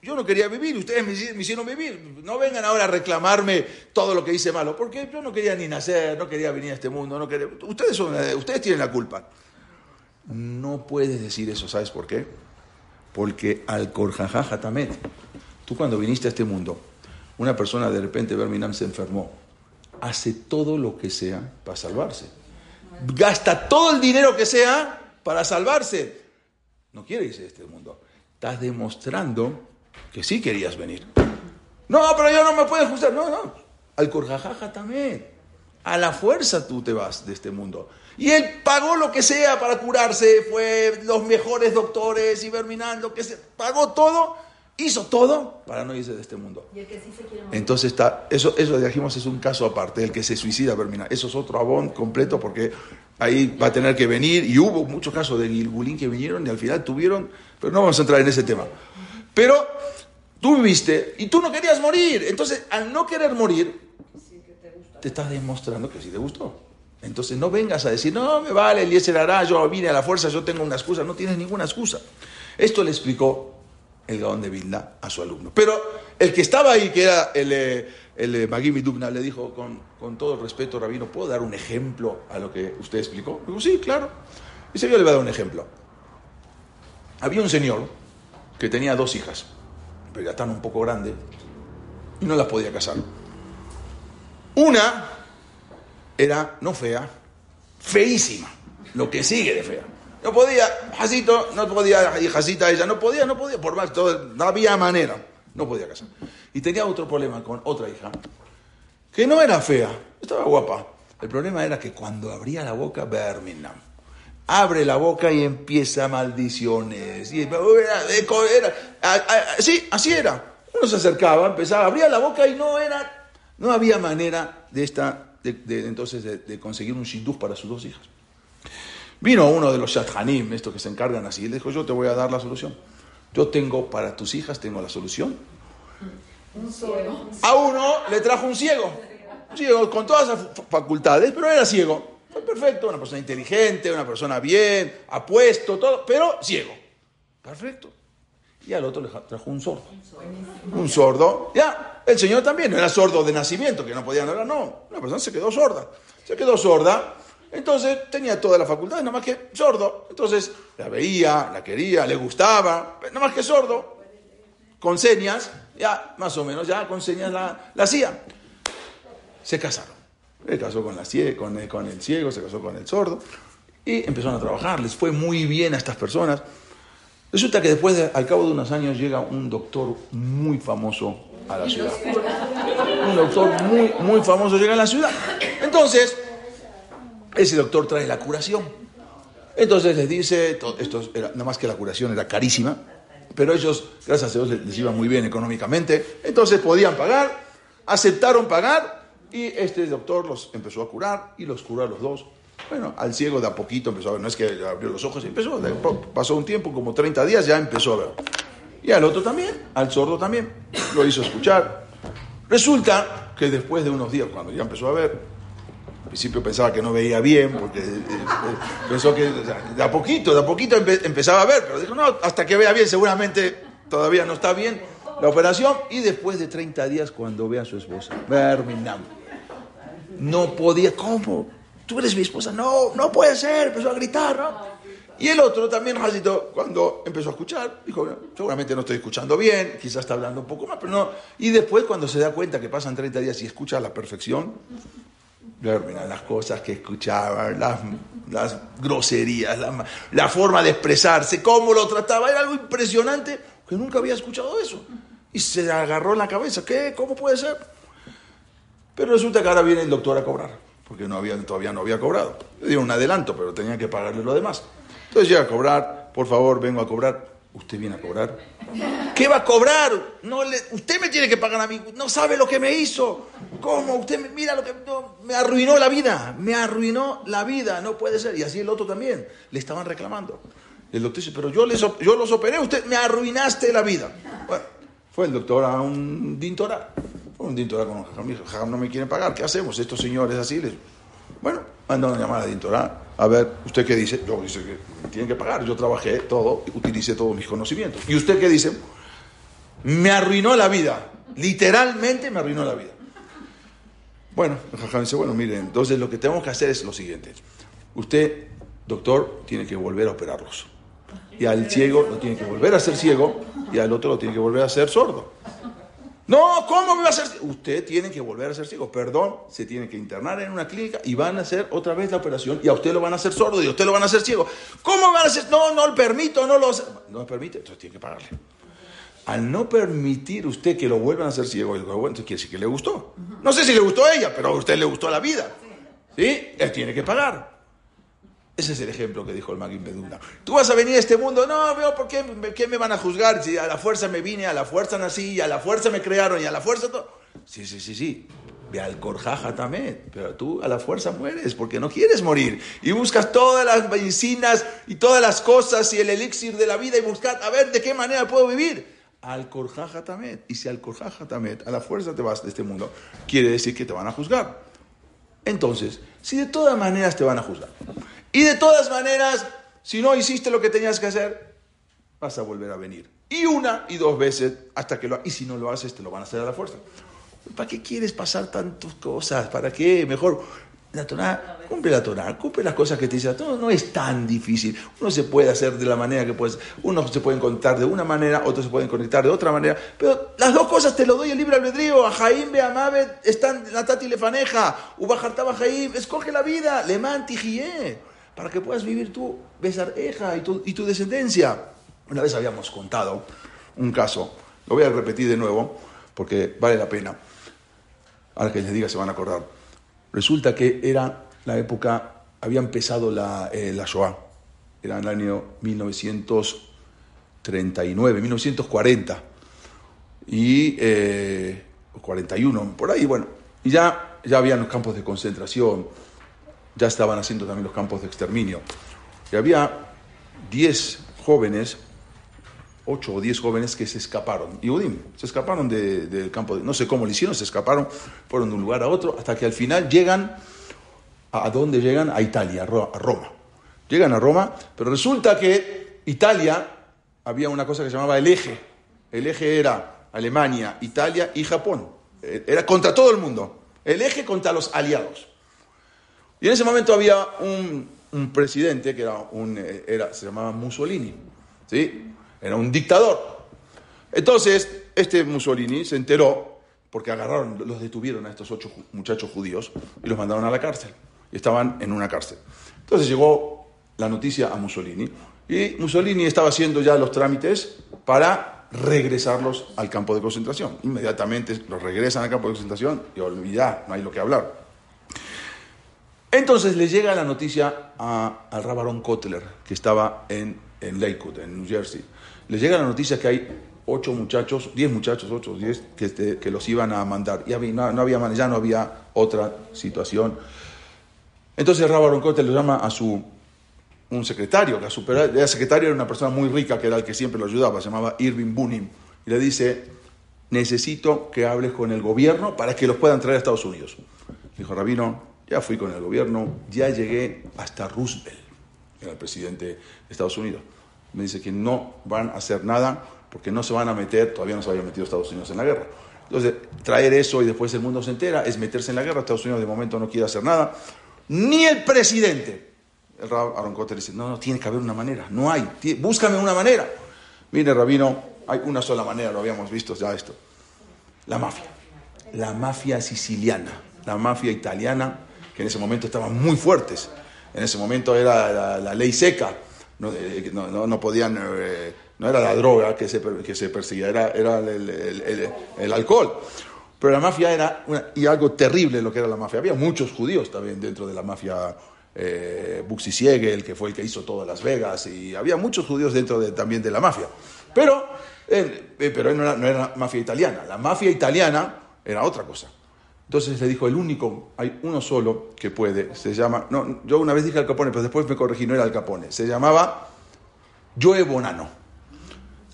yo no quería vivir, ustedes me, hicieron vivir. No vengan ahora a reclamarme todo lo que hice malo, porque yo no quería ni nacer, no quería venir a este mundo, no quería, ustedes, son, ustedes tienen la culpa. No puedes decir eso, ¿sabes por qué? Porque al Korjajaja Tamet, tú cuando viniste a este mundo, una persona de repente, Berminam, se enfermó, hace todo lo que sea para salvarse. Gasta todo el dinero que sea para salvarse. No quiere irse de este mundo. Estás demostrando que sí querías venir. No, pero yo no me puedo ajustar. No, no. Al Korjajaja también. A la fuerza tú te vas de este mundo. Y él pagó lo que sea para curarse, fue los mejores doctores y verminando, que se pagó todo, hizo todo para no irse de este mundo. Entonces está, eso, eso dijimos es un caso aparte, el que se suicida vermina. Eso es otro abón completo porque ahí va a tener que venir, y hubo muchos casos de Gilgulín que vinieron y al final tuvieron, pero no vamos a entrar en ese tema. Pero tú viviste y tú no querías morir, entonces al no querer morir, te estás demostrando que sí te gustó. Entonces no vengas a decir, no, me vale, Eliezer hará, yo vine a la fuerza, yo tengo una excusa. No tienes ninguna excusa. Esto le explicó el Gaón de Vilna a su alumno. Pero el que estaba ahí, que era el, eh, el eh, Magimi Dubna, le dijo con, con, todo respeto, Rabino, ¿puedo dar un ejemplo a lo que usted explicó? Dijo, sí, claro. Y se yo le va a dar un ejemplo. Había un señor que tenía dos hijas, pero ya están un poco grandes, y no las podía casar. Una era no fea, feísima, lo que sigue de fea. No podía, Jacito, no podía, y Jacita ella, no podía, no podía, por más, todo, no había manera, no podía casar. Y tenía otro problema con otra hija, que no era fea, estaba guapa. El problema era que cuando abría la boca, Birmingham, abre la boca y empieza maldiciones. Y era, sí, así era. Uno se acercaba, empezaba, abría la boca y no era, no había manera de esta de, entonces de, conseguir un shidduch para sus dos hijas. Vino uno de los Shadhanim, estos que se encargan así, y le dijo, yo te voy a dar la solución. Yo tengo para tus hijas, tengo la solución. A uno le trajo un ciego, un ciego con todas las facultades, pero era ciego. Fue perfecto, una persona inteligente, una persona bien, apuesto, todo, pero ciego. Perfecto. Y al otro le trajo un sordo. Un sordo. Ya, el Señor también no era sordo de nacimiento, que no podía hablar, no. Una persona se quedó sorda. Se quedó sorda. Entonces tenía todas las facultades, nada más que sordo. Entonces la veía, la quería, le gustaba, nada más que sordo. Con señas, ya más o menos, ya con señas la, la hacía. Se casaron. Se casó con, la, con, el, con el ciego, se casó con el sordo. Y empezaron a trabajar. Les fue muy bien a estas personas. Resulta que después, al cabo de unos años, llega un doctor muy famoso a la ciudad. Un doctor muy, muy famoso llega a la ciudad. Entonces, ese doctor trae la curación. Entonces les dice, esto era, nada más que la curación era carísima, pero ellos, gracias a Dios, les iba muy bien económicamente. Entonces podían pagar, aceptaron pagar y este doctor los empezó a curar y los curó a los dos bueno, al ciego de a poquito empezó a ver, no es que abrió los ojos y empezó, pasó un tiempo, como 30 días, ya empezó a ver. Y al otro también, al sordo también, lo hizo escuchar. Resulta que después de unos días, cuando ya empezó a ver, al principio pensaba que no veía bien, porque eh, eh, pensó que de a poquito, de a poquito empezaba a ver, pero dijo, no, hasta que vea bien, seguramente todavía no está bien la operación. Y después de 30 días, cuando ve a su esposa, Birmingham, no podía, ¿cómo? Tú eres mi esposa, no, no puede ser, empezó a gritar, ¿no? Y el otro también, Jacito, cuando empezó a escuchar, dijo, seguramente no estoy escuchando bien, quizás está hablando un poco más, pero no. Y después, cuando se da cuenta que pasan 30 días y escucha a la perfección, las cosas que escuchaban, las, las groserías, la, la, forma de expresarse, cómo lo trataba, era algo impresionante, que nunca había escuchado eso. Y se agarró en la cabeza, ¿qué? ¿Cómo puede ser? Pero resulta que ahora viene el doctor a cobrar porque todavía no había cobrado. Le dieron un adelanto, pero tenía que pagarle lo demás. Entonces llega a cobrar, por favor, vengo a cobrar. ¿Usted viene a cobrar? ¿Qué va a cobrar? No le, usted me tiene que pagar a mí. No sabe lo que me hizo. ¿Cómo? Usted me, mira lo que me arruinó la vida. Me arruinó la vida. No puede ser. Y así el otro también. Le estaban reclamando. El doctor dice, pero yo, les, yo los operé, usted me arruinaste la vida. Bueno, fue el doctor a un dintora. Fue un dintora con un jajam. no me quieren pagar. ¿Qué hacemos? Estos señores así. Les... Bueno, mandaron a llamar a dintora. A ver, ¿usted qué dice? Yo dice que tienen que pagar. Yo trabajé todo, utilicé todos mis conocimientos. ¿Y usted qué dice? Me arruinó la vida. Literalmente me arruinó la vida. Bueno, el jajam dice, bueno, miren, entonces lo que tenemos que hacer es lo siguiente. Usted, doctor, tiene que volver a operarlos y al ciego lo tiene que volver a ser ciego y al otro lo tiene que volver a ser sordo. No, ¿cómo me va a ser? Usted tiene que volver a ser ciego. Perdón, se tiene que internar en una clínica y van a hacer otra vez la operación y a usted lo van a hacer sordo y a usted lo van a hacer ciego. ¿Cómo van a hacer? No, no lo permito, no lo... No me permite, entonces tiene que pagarle. Al no permitir usted que lo vuelvan a hacer ciego, entonces quiere decir que le gustó. No sé si le gustó a ella, pero a usted le gustó la vida. ¿Sí? Él tiene que pagar. Ese es el ejemplo que dijo el Magin Beduna. Tú vas a venir a este mundo, no, veo, ¿por qué, qué, me van a juzgar? Si a la fuerza me vine, a la fuerza nací, y a la fuerza me crearon, y a la fuerza todo. Sí, sí, sí, sí. Ve al corjaja también, pero tú a la fuerza mueres porque no quieres morir. Y buscas todas las medicinas y todas las cosas y el elixir de la vida y buscas a ver de qué manera puedo vivir. Al corjaja también. Y si al corjaja también, a la fuerza te vas de este mundo, quiere decir que te van a juzgar. Entonces, si de todas maneras te van a juzgar, y de todas maneras, si no hiciste lo que tenías que hacer, vas a volver a venir. Y una y dos veces hasta que lo Y si no lo haces, te lo van a hacer a la fuerza. ¿Para qué quieres pasar tantas cosas? ¿Para qué? Mejor la Torah, cumple la Torah, cumple las cosas que te dice. Todo no es tan difícil. Uno se puede hacer de la manera que puedes. Uno se puede conectar de una manera, otros se pueden conectar de otra manera. Pero las dos cosas te lo doy el libre albedrío. A Jaim Beamabet están Natati Lefaneja. Ubajartaba Jaim. Escoge la vida. Le mantigié para que puedas vivir tú, besar y tu, y tu descendencia. Una vez habíamos contado un caso, lo voy a repetir de nuevo porque vale la pena. Ahora que les diga se van a acordar. Resulta que era la época, había empezado la, eh, la Shoah, era el año 1939, 1940 y 41, eh, por ahí, bueno, y ya, ya habían los campos de concentración ya estaban haciendo también los campos de exterminio. Y había 10 jóvenes, 8 o 10 jóvenes que se escaparon. Y Udim, se escaparon del campo, de, no sé cómo lo hicieron, se escaparon, fueron de un lugar a otro, hasta que al final llegan, ¿a, dónde llegan? A Italia, a Roma. Llegan a Roma, pero resulta que Italia había una cosa que se llamaba el eje. El eje era Alemania, Italia y Japón. Era contra todo el mundo. El eje contra los aliados. Y en ese momento había un, presidente que era un, eh, era, se llamaba Mussolini, ¿sí? Era un dictador. Entonces, este Mussolini se enteró, porque agarraron, los detuvieron a estos ocho muchachos judíos y los mandaron a la cárcel. Y estaban en una cárcel. Entonces llegó la noticia a Mussolini y Mussolini estaba haciendo ya los trámites para regresarlos al campo de concentración. Inmediatamente los regresan al campo de concentración y ya no hay lo que hablar. Entonces le llega la noticia a, al Rabarón Kotler, que estaba en, en Lakewood, en New Jersey. Le llega la noticia que hay ocho muchachos, diez muchachos, ocho, diez, que, este, que los iban a mandar. Ya no, no, había, ya no había otra situación. Entonces Rabaron Kotler le llama a su un secretario, que a su el secretario era una persona muy rica, que era el que siempre lo ayudaba, se llamaba Irving Bunim, y le dice, necesito que hables con el gobierno para que los puedan traer a Estados Unidos. Dijo, Rabino, ya fui con el gobierno, ya llegué hasta Roosevelt, era el presidente de Estados Unidos. Me dice que no van a hacer nada porque no se van a meter, todavía no se había metido Estados Unidos en la guerra. Entonces, traer eso y después el mundo se entera es meterse en la guerra. Estados Unidos de momento no quiere hacer nada. Ni el presidente. El Rab Aaron Kotter dice, no, no, tiene que haber una manera. No hay. Búscame una manera. Mire, Rabino, hay una sola manera, lo habíamos visto ya esto. La mafia. La mafia siciliana. La mafia italiana que en ese momento estaban muy fuertes. En ese momento era la, ley seca, no, no, podían, eh, no era la droga que se, que se perseguía, era, era el, el, alcohol. Pero la mafia era, y algo terrible lo que era la mafia. Había muchos judíos también dentro de la mafia eh, Buxi Siegel, que fue el que hizo todas Las Vegas, y había muchos judíos dentro de, también de la mafia. Pero, eh, pero no, era, no era mafia italiana. La mafia italiana era otra cosa. Entonces le dijo, el único, hay uno solo que puede, se llama, no, yo una vez dije Al Capone, pero después me corregí, no era Al Capone, se llamaba Joe Bonano.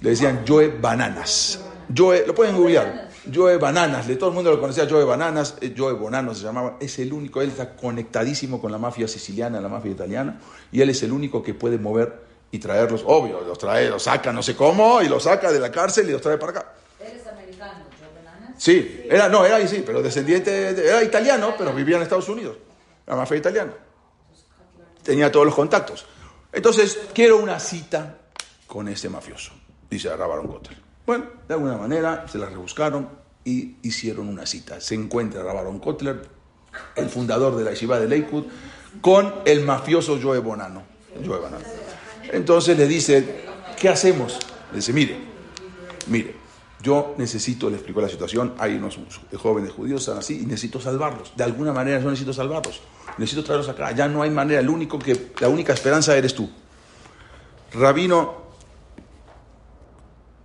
Le decían Joe Bananas. Joe, lo pueden googlear. Joe Bananas, todo el mundo lo conocía Joe Bananas, eh, Joe Bonano se llamaba, es el único, él está conectadísimo con la mafia siciliana, la mafia italiana, y él es el único que puede mover y traerlos, obvio, los trae, los saca no sé cómo, y los saca de la cárcel y los trae para acá. ¿Él es americano, Joe Bananas? Sí, era, no, era sí, pero descendiente, de- era italiano, pero vivía en Estados Unidos, la mafia italiana. Tenía todos los contactos. Entonces, quiero una cita con ese mafioso, dice Rabaron Kotler. Bueno, de alguna manera se la rebuscaron y hicieron una cita. Se encuentra Rabaron Kotler, el fundador de la Yeshiva de Lakewood, con el mafioso Joe Bonano. Joe Bonano. Entonces le dice, ¿qué hacemos? Le dice, mire, mire, yo necesito, le explicó la situación, hay unos jóvenes judíos, están así, y necesito salvarlos. De alguna manera yo necesito salvarlos. Necesito traerlos acá. Ya no hay manera, el único que, la única esperanza eres tú. Rabino,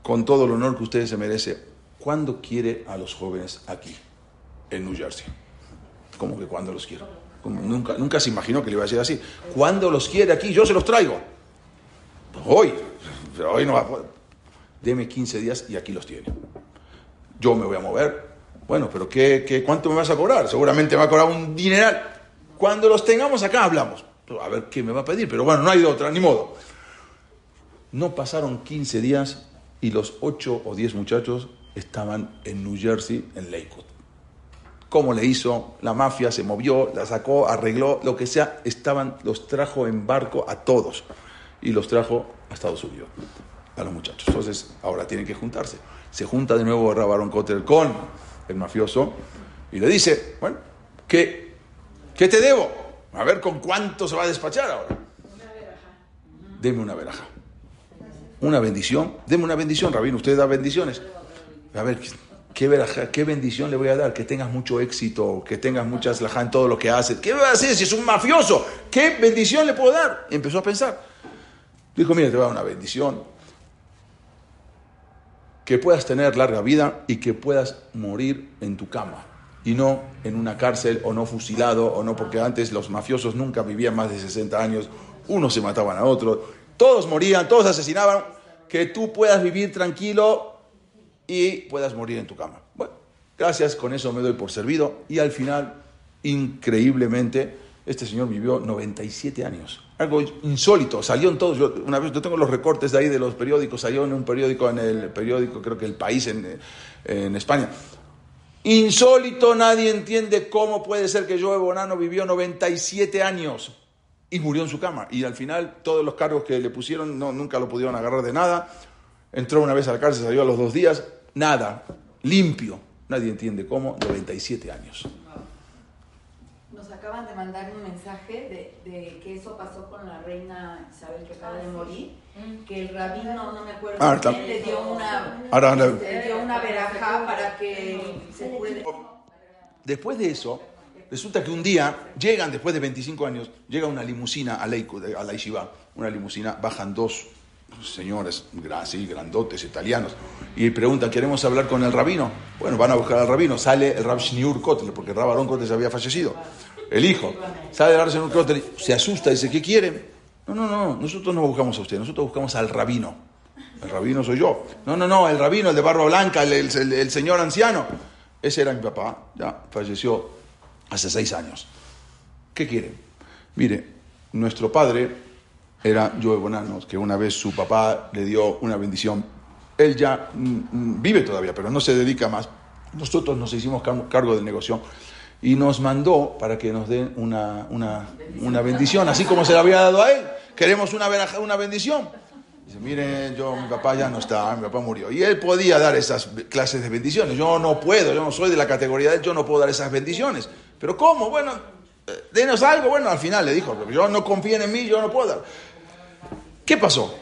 con todo el honor que usted se merece, ¿cuándo quiere a los jóvenes aquí, en New Jersey? ¿Cómo que cuándo los quiero? Como nunca, nunca se imaginó que le iba a decir así. ¿Cuándo los quiere aquí? Yo se los traigo. Hoy, pero hoy no va a poder. Deme 15 días y aquí los tiene. Yo me voy a mover. Bueno, pero ¿qué, qué, cuánto me vas a cobrar? Seguramente me va a cobrar un dineral. Cuando los tengamos acá hablamos. A ver qué me va a pedir, pero bueno, no hay de otra, ni modo. No pasaron 15 días y los 8 o 10 muchachos estaban en New Jersey, en Lakewood. ¿Cómo le hizo? La mafia se movió, la sacó, arregló, lo que sea, estaban, los trajo en barco a todos y los trajo a Estados Unidos, a los muchachos. Entonces, ahora tienen que juntarse. Se junta de nuevo Rabaron Cotter con el mafioso y le dice, bueno, ¿qué, ¿qué te debo? A ver con cuánto se va a despachar ahora. Deme una veraja. Una bendición. Deme una bendición, Rabino. Usted da bendiciones. A ver, ¿qué, veraja, ¿qué bendición le voy a dar? Que tengas mucho éxito, que tengas mucha slaja en todo lo que haces. ¿Qué va a hacer si es un mafioso? ¿Qué bendición le puedo dar? Y empezó a pensar. Dijo, mire, te voy a dar una bendición. Que puedas tener larga vida y que puedas morir en tu cama. Y no en una cárcel o no fusilado o no, porque antes los mafiosos nunca vivían más de 60 años. Unos se mataban a otros. Todos morían, todos asesinaban. Que tú puedas vivir tranquilo y puedas morir en tu cama. Bueno, gracias, con eso me doy por servido. Y al final, increíblemente, este señor vivió 97 años. Algo insólito, salió en todos. Yo, una vez, yo tengo los recortes de ahí de los periódicos, salió en un periódico, en el periódico, creo que El País en, en España. Insólito, nadie entiende cómo puede ser que Joe Bonano vivió 97 años y murió en su cama. Y al final, todos los cargos que le pusieron no, nunca lo pudieron agarrar de nada. Entró una vez a la cárcel, salió a los dos días, nada, limpio. Nadie entiende cómo, 97 años. Acaban de mandar un mensaje de, de que eso pasó con la reina Isabel que acaba de morir, que el rabino, no me acuerdo, Ah, quién, está. le dio una, le dio una verajá para que se cure de... Después de eso, resulta que un día llegan, después de 25 años, llega una limusina a, Lakewood, a la Yeshiva, una limusina, bajan dos señores, así, grandotes, italianos, y preguntan, ¿queremos hablar con el rabino? Bueno, van a buscar al rabino, sale el Rab Shniur Kotler, porque el Rab Aaron Kotler se había fallecido, el hijo, el Rab Shniur Kotler, se asusta, dice, ¿qué quieren? No, no, no, nosotros no buscamos a usted, nosotros buscamos al rabino. El rabino soy yo. No, no, no, el rabino, el de barba blanca, el, el- el- el señor anciano. Ese era mi papá, ya falleció hace seis años. ¿Qué quieren? Mire, nuestro padre era Joe Bonanos, que una vez su papá le dio una bendición. Él ya mm, mm, vive todavía, pero no se dedica más. Nosotros nos hicimos car- cargo del negocio y nos mandó para que nos den una, una, una bendición, así como se la había dado a él. Queremos una, una bendición. Dice, mire, yo, mi papá ya no está, mi papá murió. Y él podía dar esas clases de bendiciones. Yo no puedo, yo no soy de la categoría de él, yo no puedo dar esas bendiciones. Pero ¿cómo? Bueno, eh, denos algo. Bueno, al final le dijo, yo no confíen en mí, yo no puedo dar. ¿Qué pasó?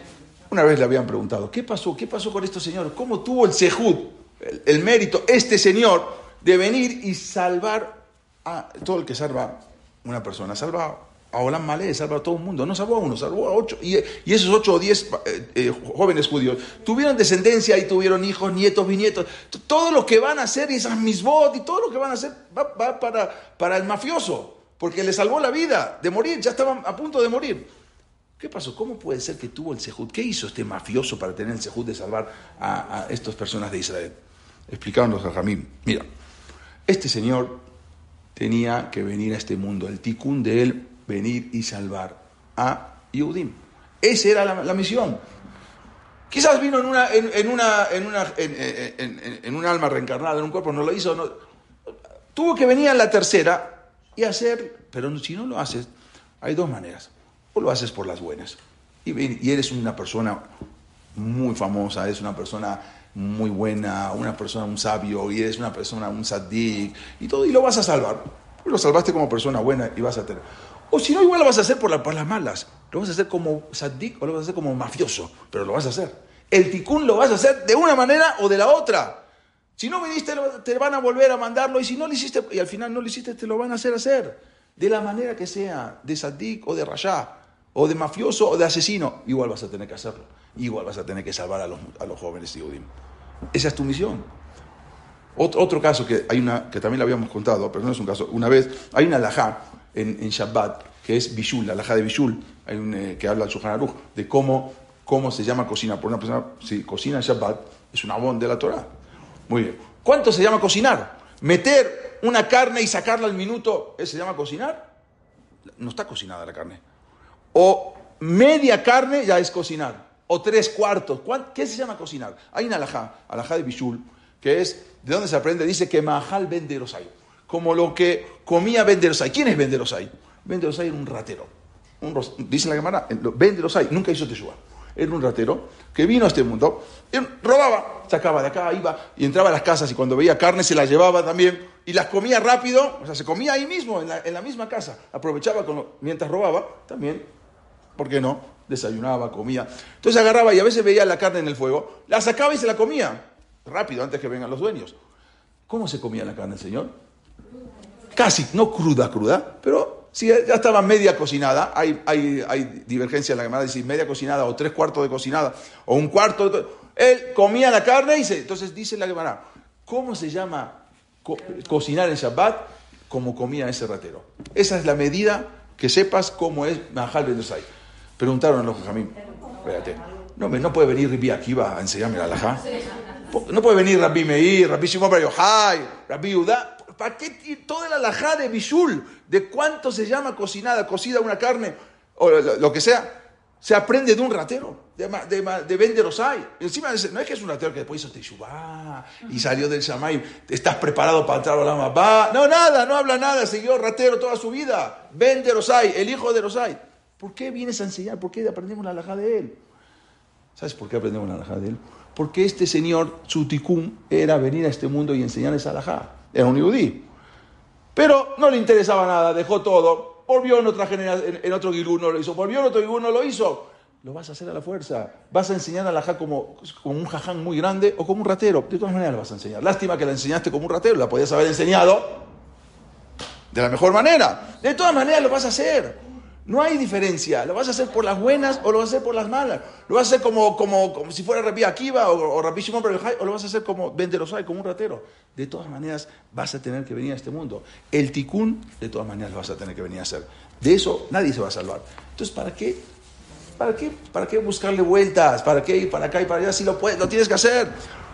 Una vez le habían preguntado, ¿qué pasó? ¿Qué pasó con estos señores? ¿Cómo tuvo el sejud, el, el mérito, este señor, de venir y salvar a todo el que salva una persona? Salva a Olam Malé, salva a todo el mundo. No salvó a uno, salvó a ocho. Y, y esos ocho o diez eh, eh, jóvenes judíos tuvieron descendencia y tuvieron hijos, nietos, bisnietos. Todo lo que van a hacer, y esas misbot y todo lo que van a hacer va, para, para el mafioso, porque le salvó la vida de morir, ya estaban a punto de morir. ¿Qué pasó? ¿Cómo puede ser que tuvo el sejud? ¿Qué hizo este mafioso para tener el sejud de salvar a, a estas personas de Israel? Explicaron los Jajamim. Mira, este señor tenía que venir a este mundo, el tikkun de él, venir y salvar a Yehudim. Esa era la, misión. Quizás vino en una, en, una, en, una en, en, un alma reencarnada, en un cuerpo, no lo hizo. No, tuvo que venir a la tercera y hacer, pero si no lo haces, hay dos maneras. O lo haces por las buenas. Y, y eres una persona muy famosa, eres una persona muy buena, una persona, un sabio, y eres una persona, un saddik, y todo, y lo vas a salvar. Lo salvaste como persona buena y vas a tener. O si no, igual lo vas a hacer por, por las malas. Lo vas a hacer como saddik o lo vas a hacer como mafioso, pero lo vas a hacer. El ticún lo vas a hacer de una manera o de la otra. Si no viniste, te van a volver a mandarlo, y si no lo hiciste, y al final no lo hiciste, te lo van a hacer hacer. De la manera que sea, de saddik o de rayá, o de mafioso o de asesino, igual vas a tener que hacerlo. Igual vas a tener que salvar a los, a los jóvenes Yehudim. Esa es tu misión. Otro, caso que hay una, que también lo habíamos contado, pero no es un caso. Una vez, hay una alajá en, en Shabbat, que es Bishul, la de Bishul, hay un, eh, que habla el Shulchan de cómo, cómo se llama cocina. Por una persona, si cocina en Shabbat, es un abón de la Torah. Muy bien. ¿Cuánto se llama cocinar? Meter una carne y sacarla al minuto, ¿eso se llama cocinar? No está cocinada la carne. O media carne ya es cocinar o tres cuartos. ¿Qué se llama cocinar? Hay una alajá, alajá de Bishul, que es, ¿de dónde se aprende? Dice que Mahal Benderosai, como lo que comía Benderosai. ¿Quién es Benderosai? Benderosai era un ratero. Un, dice la Gemara, Benderosai nunca hizo teshuva. Era un ratero que vino a este mundo, robaba, sacaba de acá, iba y entraba a las casas y cuando veía carne se la llevaba también y las comía rápido, o sea, se comía ahí mismo, en la, misma casa. Aprovechaba mientras robaba también, ¿por qué no? Desayunaba, comía. Entonces agarraba y a veces veía la carne en el fuego, la sacaba y se la comía. Rápido, antes que vengan los dueños. ¿Cómo se comía la carne, Señor? Casi, no cruda, cruda, pero si ya estaba media cocinada, hay, hay, hay divergencia en la llamada, decir media cocinada o tres cuartos de cocinada o un cuarto de... Él comía la carne y se... Entonces dice la Gemara, ¿cómo se llama cocinar en Shabbat? Como comía ese ratero. Esa es la medida que sepas cómo es Mahal Ben Preguntaron a los jajamim, espérate, no, no puede venir Rabbi Akiva a enseñarme la alajá. No puede venir Rabbi Meir, Rabbi Shimon Bar Yochai, Rabbi Udá. ¿Para qué toda la alajá de Bishul? ¿De cuánto se llama cocinada, cocida una carne o lo que sea? Se aprende de un ratero, de, de, de Benderosai. Encima no es que es un ratero que después hizo Teshuvah y salió del Shamay. ¿Estás preparado para entrar a la va No, nada, no habla nada. Siguió ratero toda su vida. Benderosai, el hijo de Rosai. ¿Por qué vienes a enseñar? ¿Por qué aprendemos la alhaja de él? ¿Sabes por qué aprendemos la alhaja de él? Porque este señor, su era venir a este mundo y enseñar esa alhaja. Era un yudí. Pero no le interesaba nada, dejó todo. Volvió en otra generación, en otro gilú no lo hizo. Volvió en otro gilú no lo hizo. Lo vas a hacer a la fuerza. Vas a enseñar alhaja como, como un jaján muy grande o como un ratero. De todas maneras lo vas a enseñar. Lástima que la enseñaste como un ratero. La podías haber enseñado de la mejor manera. De todas maneras lo vas a hacer. No hay diferencia. Lo vas a hacer por las buenas o lo vas a hacer por las malas. Lo vas a hacer como, como, como si fuera Rabbi Akiva o, o Rabbi Shimon o lo vas a hacer como Benderosai, como un ratero. De todas maneras, vas a tener que venir a este mundo. El ticún, de todas maneras, lo vas a tener que venir a hacer. De eso nadie se va a salvar. Entonces, ¿para qué? ¿Para qué, para qué buscarle vueltas? ¿Para qué ir para acá y para allá si lo, puedes, lo tienes que hacer?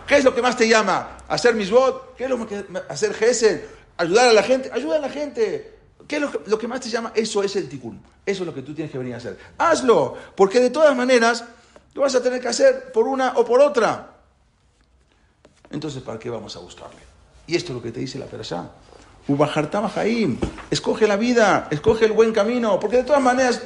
¿Qué es lo que más te llama? ¿Hacer misbot? ¿Qué es lo que hacer gesed? ¿Ayudar a la gente? Ayuda a la gente. ¿Qué es lo que, más te llama? Eso es el ticún. Eso es lo que tú tienes que venir a hacer. Hazlo, porque de todas maneras lo vas a tener que hacer por una o por otra. Entonces, ¿para qué vamos a buscarle? Y esto es lo que te dice la persona. Ubajartama Jaim, escoge la vida, escoge el buen camino, porque de todas maneras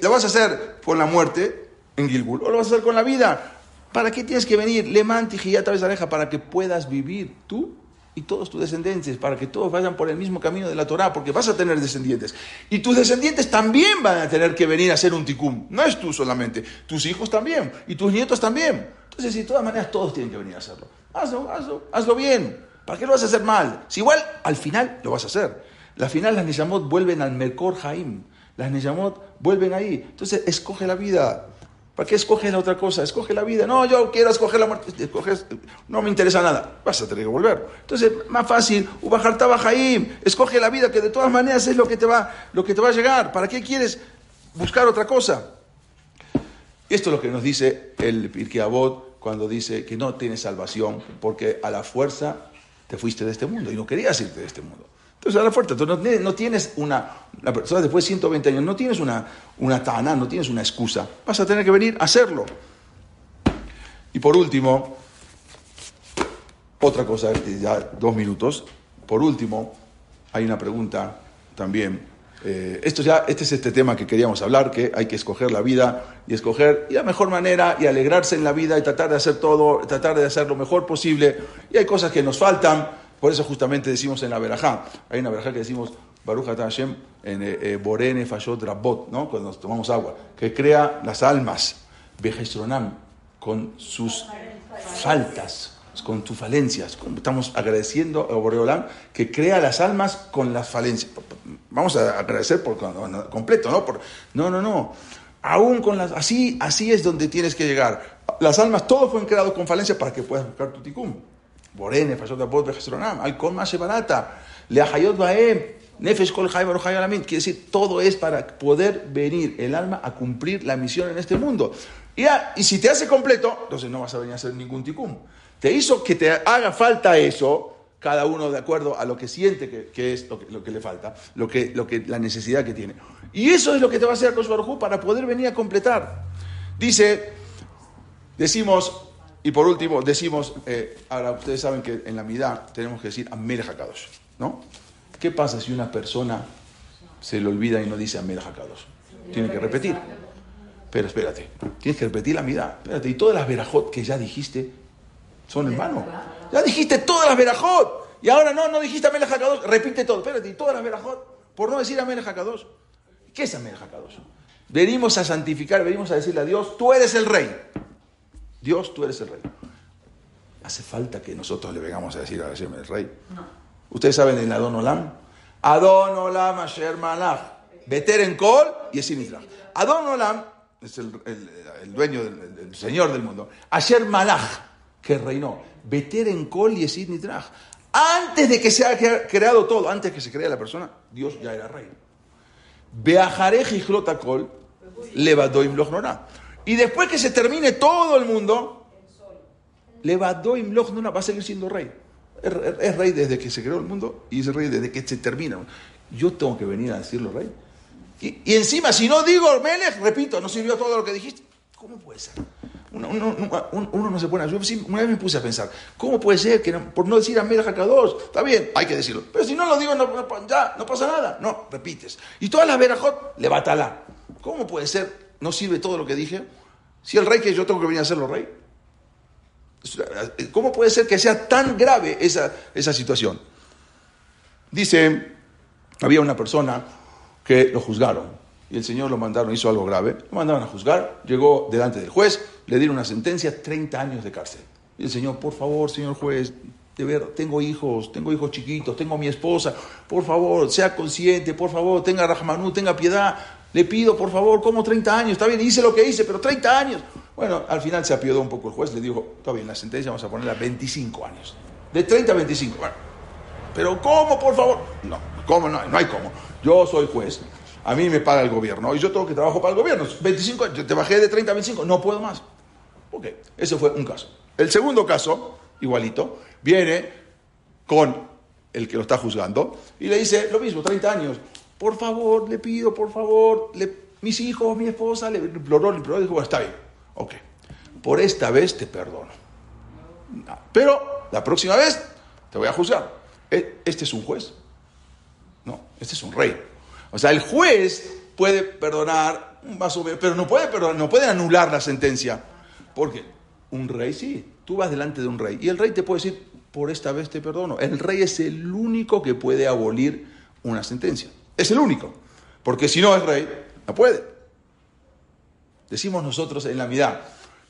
lo vas a hacer con la muerte en Gilgul o lo vas a hacer con la vida. ¿Para qué tienes que venir? Le y ya vez aleja para que puedas vivir tú y todos tus descendientes, para que todos vayan por el mismo camino de la Torah, porque vas a tener descendientes. Y tus descendientes también van a tener que venir a ser un ticum. No es tú solamente, tus hijos también, y tus nietos también. Entonces, de todas maneras, todos tienen que venir a hacerlo. Hazlo, hazlo, hazlo bien. ¿Para qué lo vas a hacer mal? Si igual, al final lo vas a hacer. Al final las Neyamot vuelven al Merkor Jaim. Las Neyamot vuelven ahí. Entonces, escoge la vida. ¿Para qué escoges la otra cosa? Escoge la vida. No, yo quiero escoger la muerte. Escoges, no me interesa nada. Vas a tener que volver. Entonces, más fácil, Ubajar Tabajaim. Escoge la vida, que de todas maneras es lo que te va, lo que te va a llegar. ¿Para qué quieres buscar otra cosa. Esto es lo que nos dice el Pirkei cuando dice que no tienes salvación porque a la fuerza te fuiste de este mundo y no querías irte de este mundo. Entonces a la fuerza, tú no, tienes una, la persona después de 120 años, no tienes una, una tana, no tienes una excusa. Vas a tener que venir a hacerlo. Y por último, otra cosa, ya dos minutos. Por último, hay una pregunta también eh, esto ya, este es este tema que queríamos hablar, que hay que escoger la vida y escoger y la mejor manera y alegrarse en la vida y tratar de hacer todo, tratar de hacer lo mejor posible. Y hay cosas que nos faltan, por eso justamente decimos en la verajá, hay una verajá que decimos Baruch Hashem en eh, eh, Borene Fayot Rabot, ¿no? cuando nos tomamos agua, que crea las almas, Vejesronam, con sus faltas con tus falencias. Estamos agradeciendo a Boreolán que crea las almas con las falencias. Vamos a agradecer por completo, ¿no? Por, no, no, no. Aún con las... Así, así es donde tienes que llegar. Las almas, todos fueron creados con falencias para que puedas buscar tu tikkun. Borene, Fasot Abot, Vejesronam, Alcon Más Barata, Leahayot Baem, Nefesh Kol Quiere decir, todo es para poder venir el alma a cumplir la misión en este mundo. Y, y si te hace completo, entonces no vas a venir a hacer ningún tikkun te hizo que te haga falta eso, cada uno de acuerdo a lo que siente que, es lo que, le falta, lo que, lo que, la necesidad que tiene. Y eso es lo que te va a hacer Kosh para poder venir a completar. Dice, decimos, y por último, decimos, eh, ahora ustedes saben que en la mitad tenemos que decir Amelech Hakadosh, ¿no? ¿Qué pasa si una persona se le olvida y no dice Amelech Hakadosh? Tiene que repetir. Pero espérate, tienes que repetir la mitad. Espérate, y todas las verajot que ya dijiste, son hermanos. Ya dijiste todas las verajot. Y ahora no, no dijiste Amelech Hakadosh. Repite todo. Espérate, todas las verajot. Por no decir Amelech Hakadosh. ¿Qué es Amelech Hakadosh? Venimos a santificar, venimos a decirle a Dios, tú eres el rey. Dios, tú eres el rey. ¿Hace falta que nosotros le vengamos a decir a Hashem el rey? No. ¿Ustedes saben el Adon Olam? Adon Olam Asher Malach. Beter en Kol y Esinitra. Adon Olam es el, dueño, del, el señor del mundo. Asher Malach que reinó. Beter en Kol y Esid Nitraj. Antes de que se haya creado todo, antes que se crea la persona, Dios ya era rey. Beajarej y Kol, Levadoim. Y después que se termine todo el mundo, Levadoim Lochnona va a seguir siendo rey. Es, rey desde que se creó el mundo y es rey desde que se termina. Yo tengo que venir a decirlo rey. Y, encima, si no digo Melech, repito, no sirvió todo lo que dijiste. ¿Cómo puede ser? Uno, no se pone a... Yo una vez me puse a pensar, ¿cómo puede ser que por no decir Amel Hakadosh, está bien, hay que decirlo, pero si no lo digo, no, ya, no pasa nada. No, repites. Y todas las verajot, le. ¿Cómo puede ser? ¿No sirve todo lo que dije? Si el rey que yo tengo que venir a hacerlo rey. ¿Cómo puede ser que sea tan grave esa, esa situación? Dice, había una persona que lo juzgaron y el Señor lo mandaron, hizo algo grave, lo mandaron a juzgar, llegó delante del juez, le dieron una sentencia, 30 años de cárcel. Y el Señor, por favor, señor juez, de ver, tengo hijos, tengo hijos chiquitos, tengo mi esposa, por favor, sea consciente, por favor, tenga Rahmanú, tenga piedad, le pido, por favor, como 30 años, está bien, hice lo que hice, pero 30 años. Bueno, al final se apiodó un poco el juez, le dijo, está bien, la sentencia vamos a ponerla a 25 años. De 30 a 25, bueno. Pero ¿cómo, por favor? No, ¿cómo? No, no hay cómo. Yo soy juez, a mí me paga el gobierno y yo tengo que trabajar para el gobierno. 25 yo te bajé de 30 a 25, no puedo más. Ok, ese fue un caso. El segundo caso, igualito, viene con el que lo está juzgando y le dice lo mismo, 30 años. Por favor, le pido, por favor, mis hijos, mi esposa, le imploró, le imploró, dijo, bueno, está bien, ok, por esta vez te perdono. pero la próxima vez te voy a juzgar. E, este es un juez. No, este es un rey. O sea, el juez puede perdonar, más o menos, pero no puede, perdonar, no puede anular la sentencia. Porque un rey sí, tú vas delante de un rey y el rey te puede decir, por esta vez te perdono. El rey es el único que puede abolir una sentencia. Es el único. Porque si no es rey, no puede. Decimos nosotros en la mitad,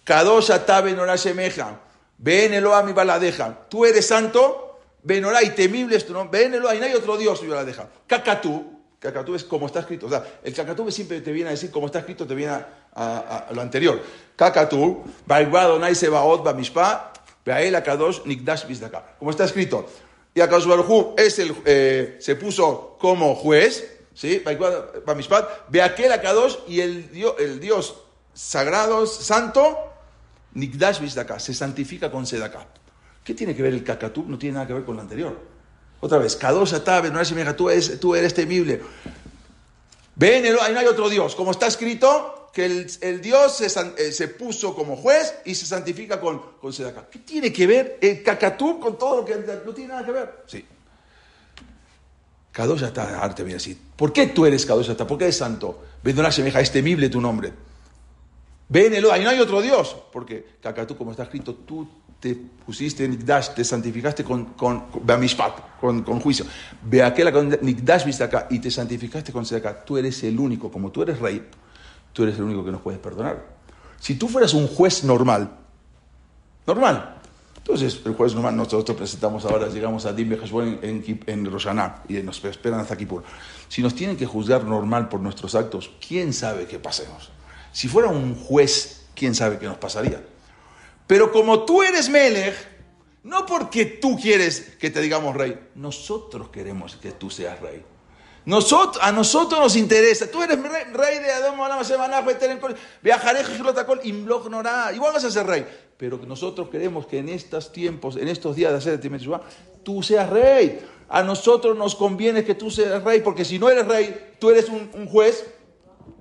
Kadosha tabe semeja, venelo a mi baladeja. Tú eres santo, venorá y temible es tu nombre, y no hay otro Dios yo la deja. Cacatú, Cacatú es como está escrito. O sea, el cacatú siempre te viene a decir como está escrito, te viene a, lo anterior. Cacatú, Como está escrito. Y Akash es el, eh, se puso como juez, ¿sí? Bamishpat, Beakel Akadosh y el Dios, el Dios sagrado, santo, Nikdash Visdaka, se santifica con Sedaka. ¿Qué tiene que ver el Kakatub? No tiene nada que ver con lo anterior. Otra vez, Kadosh Atabe, no tú eres, tú eres temible. Ven, ahí no hay otro Dios. Como está escrito, que el, Dios se, eh, se, puso como juez y se santifica con, con Sedaka. ¿Qué tiene que ver el Kakatub con todo lo que no tiene nada que ver? Sí. Kadosh está, ahora te voy a decir, ¿por qué tú eres Kadosh está? ¿Por qué eres santo? Vendrá semeja, es temible tu nombre. Ven, ahí no hay otro Dios, porque Kakatú, como está escrito, tú te pusiste en Nikdash, te santificaste con, con, con, con juicio. Ve aquella con Nikdash viste acá y te santificaste con acá. Tú eres el único, como tú eres rey, tú eres el único que nos puedes perdonar. Si tú fueras un juez normal, normal, entonces el juez normal, nosotros presentamos ahora, llegamos a Dim en, en, en Roshaná y nos esperan hasta Kippur. Si nos tienen que juzgar normal por nuestros actos, ¿quién sabe qué pasemos? Si fuera un juez, ¿quién sabe qué nos pasaría? Pero como tú eres Melech, no porque tú quieres que te digamos rey, nosotros queremos que tú seas rey. A nosotros nos interesa. Tú eres rey, de Adón, viajaré igual vas a ser rey. Pero nosotros queremos que en estos tiempos, en estos días de hacer el tú seas rey. A nosotros nos conviene que tú seas rey, porque si no eres rey, tú eres un juez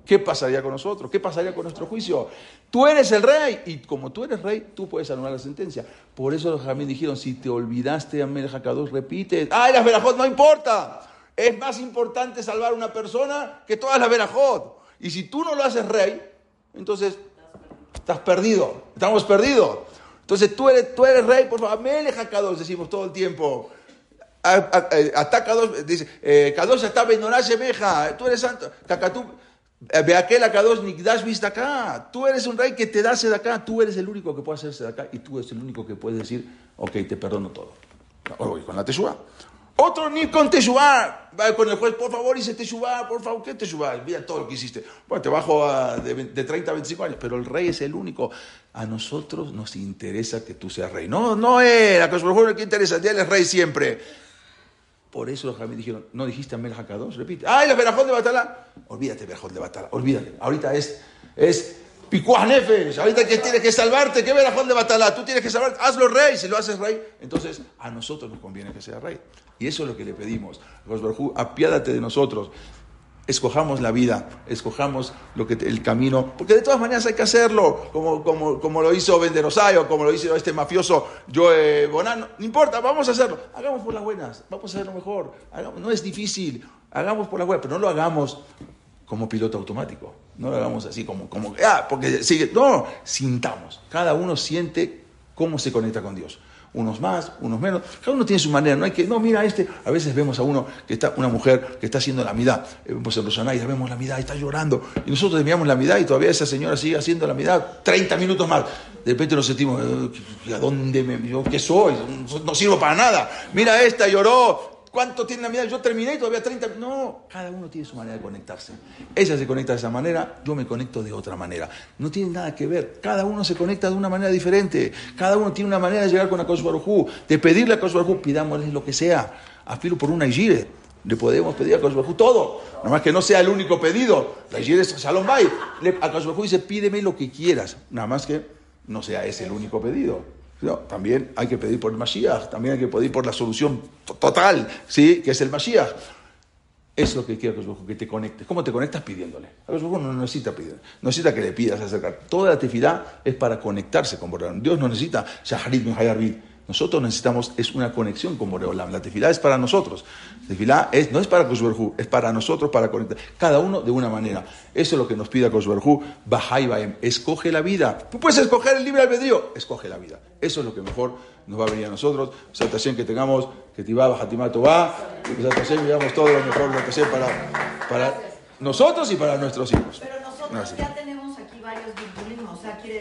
¿Qué pasaría con nosotros? ¿Qué pasaría con nuestro juicio? Tú eres el rey y como tú eres rey, tú puedes anular la sentencia. Por eso los jamín dijeron, si te olvidaste a Meljacados, repite. ¡Ay, las verajot no importa! Es más importante salvar a una persona que todas las verajot. Y si tú no lo haces rey, entonces estás perdido. Estamos perdidos. Entonces tú eres, tú eres rey, por favor. Meljacados, decimos todo el tiempo. Ataca dos, dice, eh, Kadosh está Meja, tú eres santo. Cacatú Ve aquel Akadosh Nikdash viste acá. Tú eres un rey que te da de acá. Tú eres el único que puede hacerse de acá. Y tú eres el único que puede decir, ok, te perdono todo. con la Teshuvah. Otro ni con Teshuvah. Va con el juez, por favor, dice Teshuvah, por favor, ¿qué Teshuvah? Mira todo lo que hiciste. Bueno, te bajo de, 30 a 25 años, pero el rey es el único. A nosotros nos interesa que tú seas rey. No, no es. A lo que interesa. Él es rey siempre. Por eso los jamín dijeron, ¿no dijiste a Hakadosh? Repite. ¡Ay, la verajón de Batala! Olvídate, verajón de Batala, olvídate. Ahorita es, es Nefesh. Ahorita que tienes que salvarte, ¿qué verajón de Batala? Tú tienes que salvarte, hazlo rey. Si lo haces rey, entonces a nosotros nos conviene que sea rey. Y eso es lo que le pedimos. apiádate de nosotros escojamos la vida, escojamos lo que, el camino, porque de todas maneras hay que hacerlo, como, como, como lo hizo Venderosayo, como lo hizo este mafioso Joe Bonano, no importa, vamos a hacerlo, hagamos por las buenas, vamos a hacerlo mejor, no es difícil, hagamos por las buenas, pero no lo hagamos como piloto automático, no lo hagamos así como, como ah, porque sigue, no, sintamos, cada uno siente cómo se conecta con Dios unos más, unos menos. Cada uno tiene su manera. No hay que, no, mira este. A veces vemos a uno que está, una mujer que está haciendo la mitad. Eh, vemos en Rosana y vemos la mitad y está llorando. Y nosotros miramos la mitad y todavía esa señora sigue haciendo la mitad 30 minutos más. De repente nos sentimos, eh, ¿a dónde me, qué soy? No sirvo para nada. Mira esta, lloró, ¿Cuánto tiene la mirada? Yo terminé y todavía 30. No, cada uno tiene su manera de conectarse. Ella se conecta de esa manera, yo me conecto de otra manera. No tiene nada que ver. Cada uno se conecta de una manera diferente. Cada uno tiene una manera de llegar con la Barujú, de pedirle a Barujú, pidámosle lo que sea. Afilo por una Igire. Le podemos pedir a Barujú todo. Nada más que no sea el único pedido. La Igire es Shalom Bay. A Barujú dice, pídeme lo que quieras. Nada más que no sea ese el único pedido. No, también hay que pedir por el Mashiach, también hay que pedir por la solución total, ¿sí? que es el Mashiach. Es lo que quiero que te conectes. ¿Cómo te conectas? Pidiéndole. A no necesita pedir, no necesita que le pidas acercar. Toda la tefilá es para conectarse con Bordeaux. Dios no necesita Shaharit bin nosotros necesitamos, es una conexión con Boreolam. La tefilá es para nosotros. La tefilá es, no es para Koshberhu, es para nosotros, para conectar. Cada uno de una manera. Eso es lo que nos pide Koshberhu. Bahai Baem. Escoge la vida. Tú puedes escoger el libre albedrío. Escoge la vida. Eso es lo que mejor nos va a venir a nosotros. Saltación que tengamos, que Tibá, Bajatimato va. Que Saltación veamos todo lo mejor para, para nosotros y para nuestros hijos. Pero nosotros ya tenemos aquí varios o sea, quiere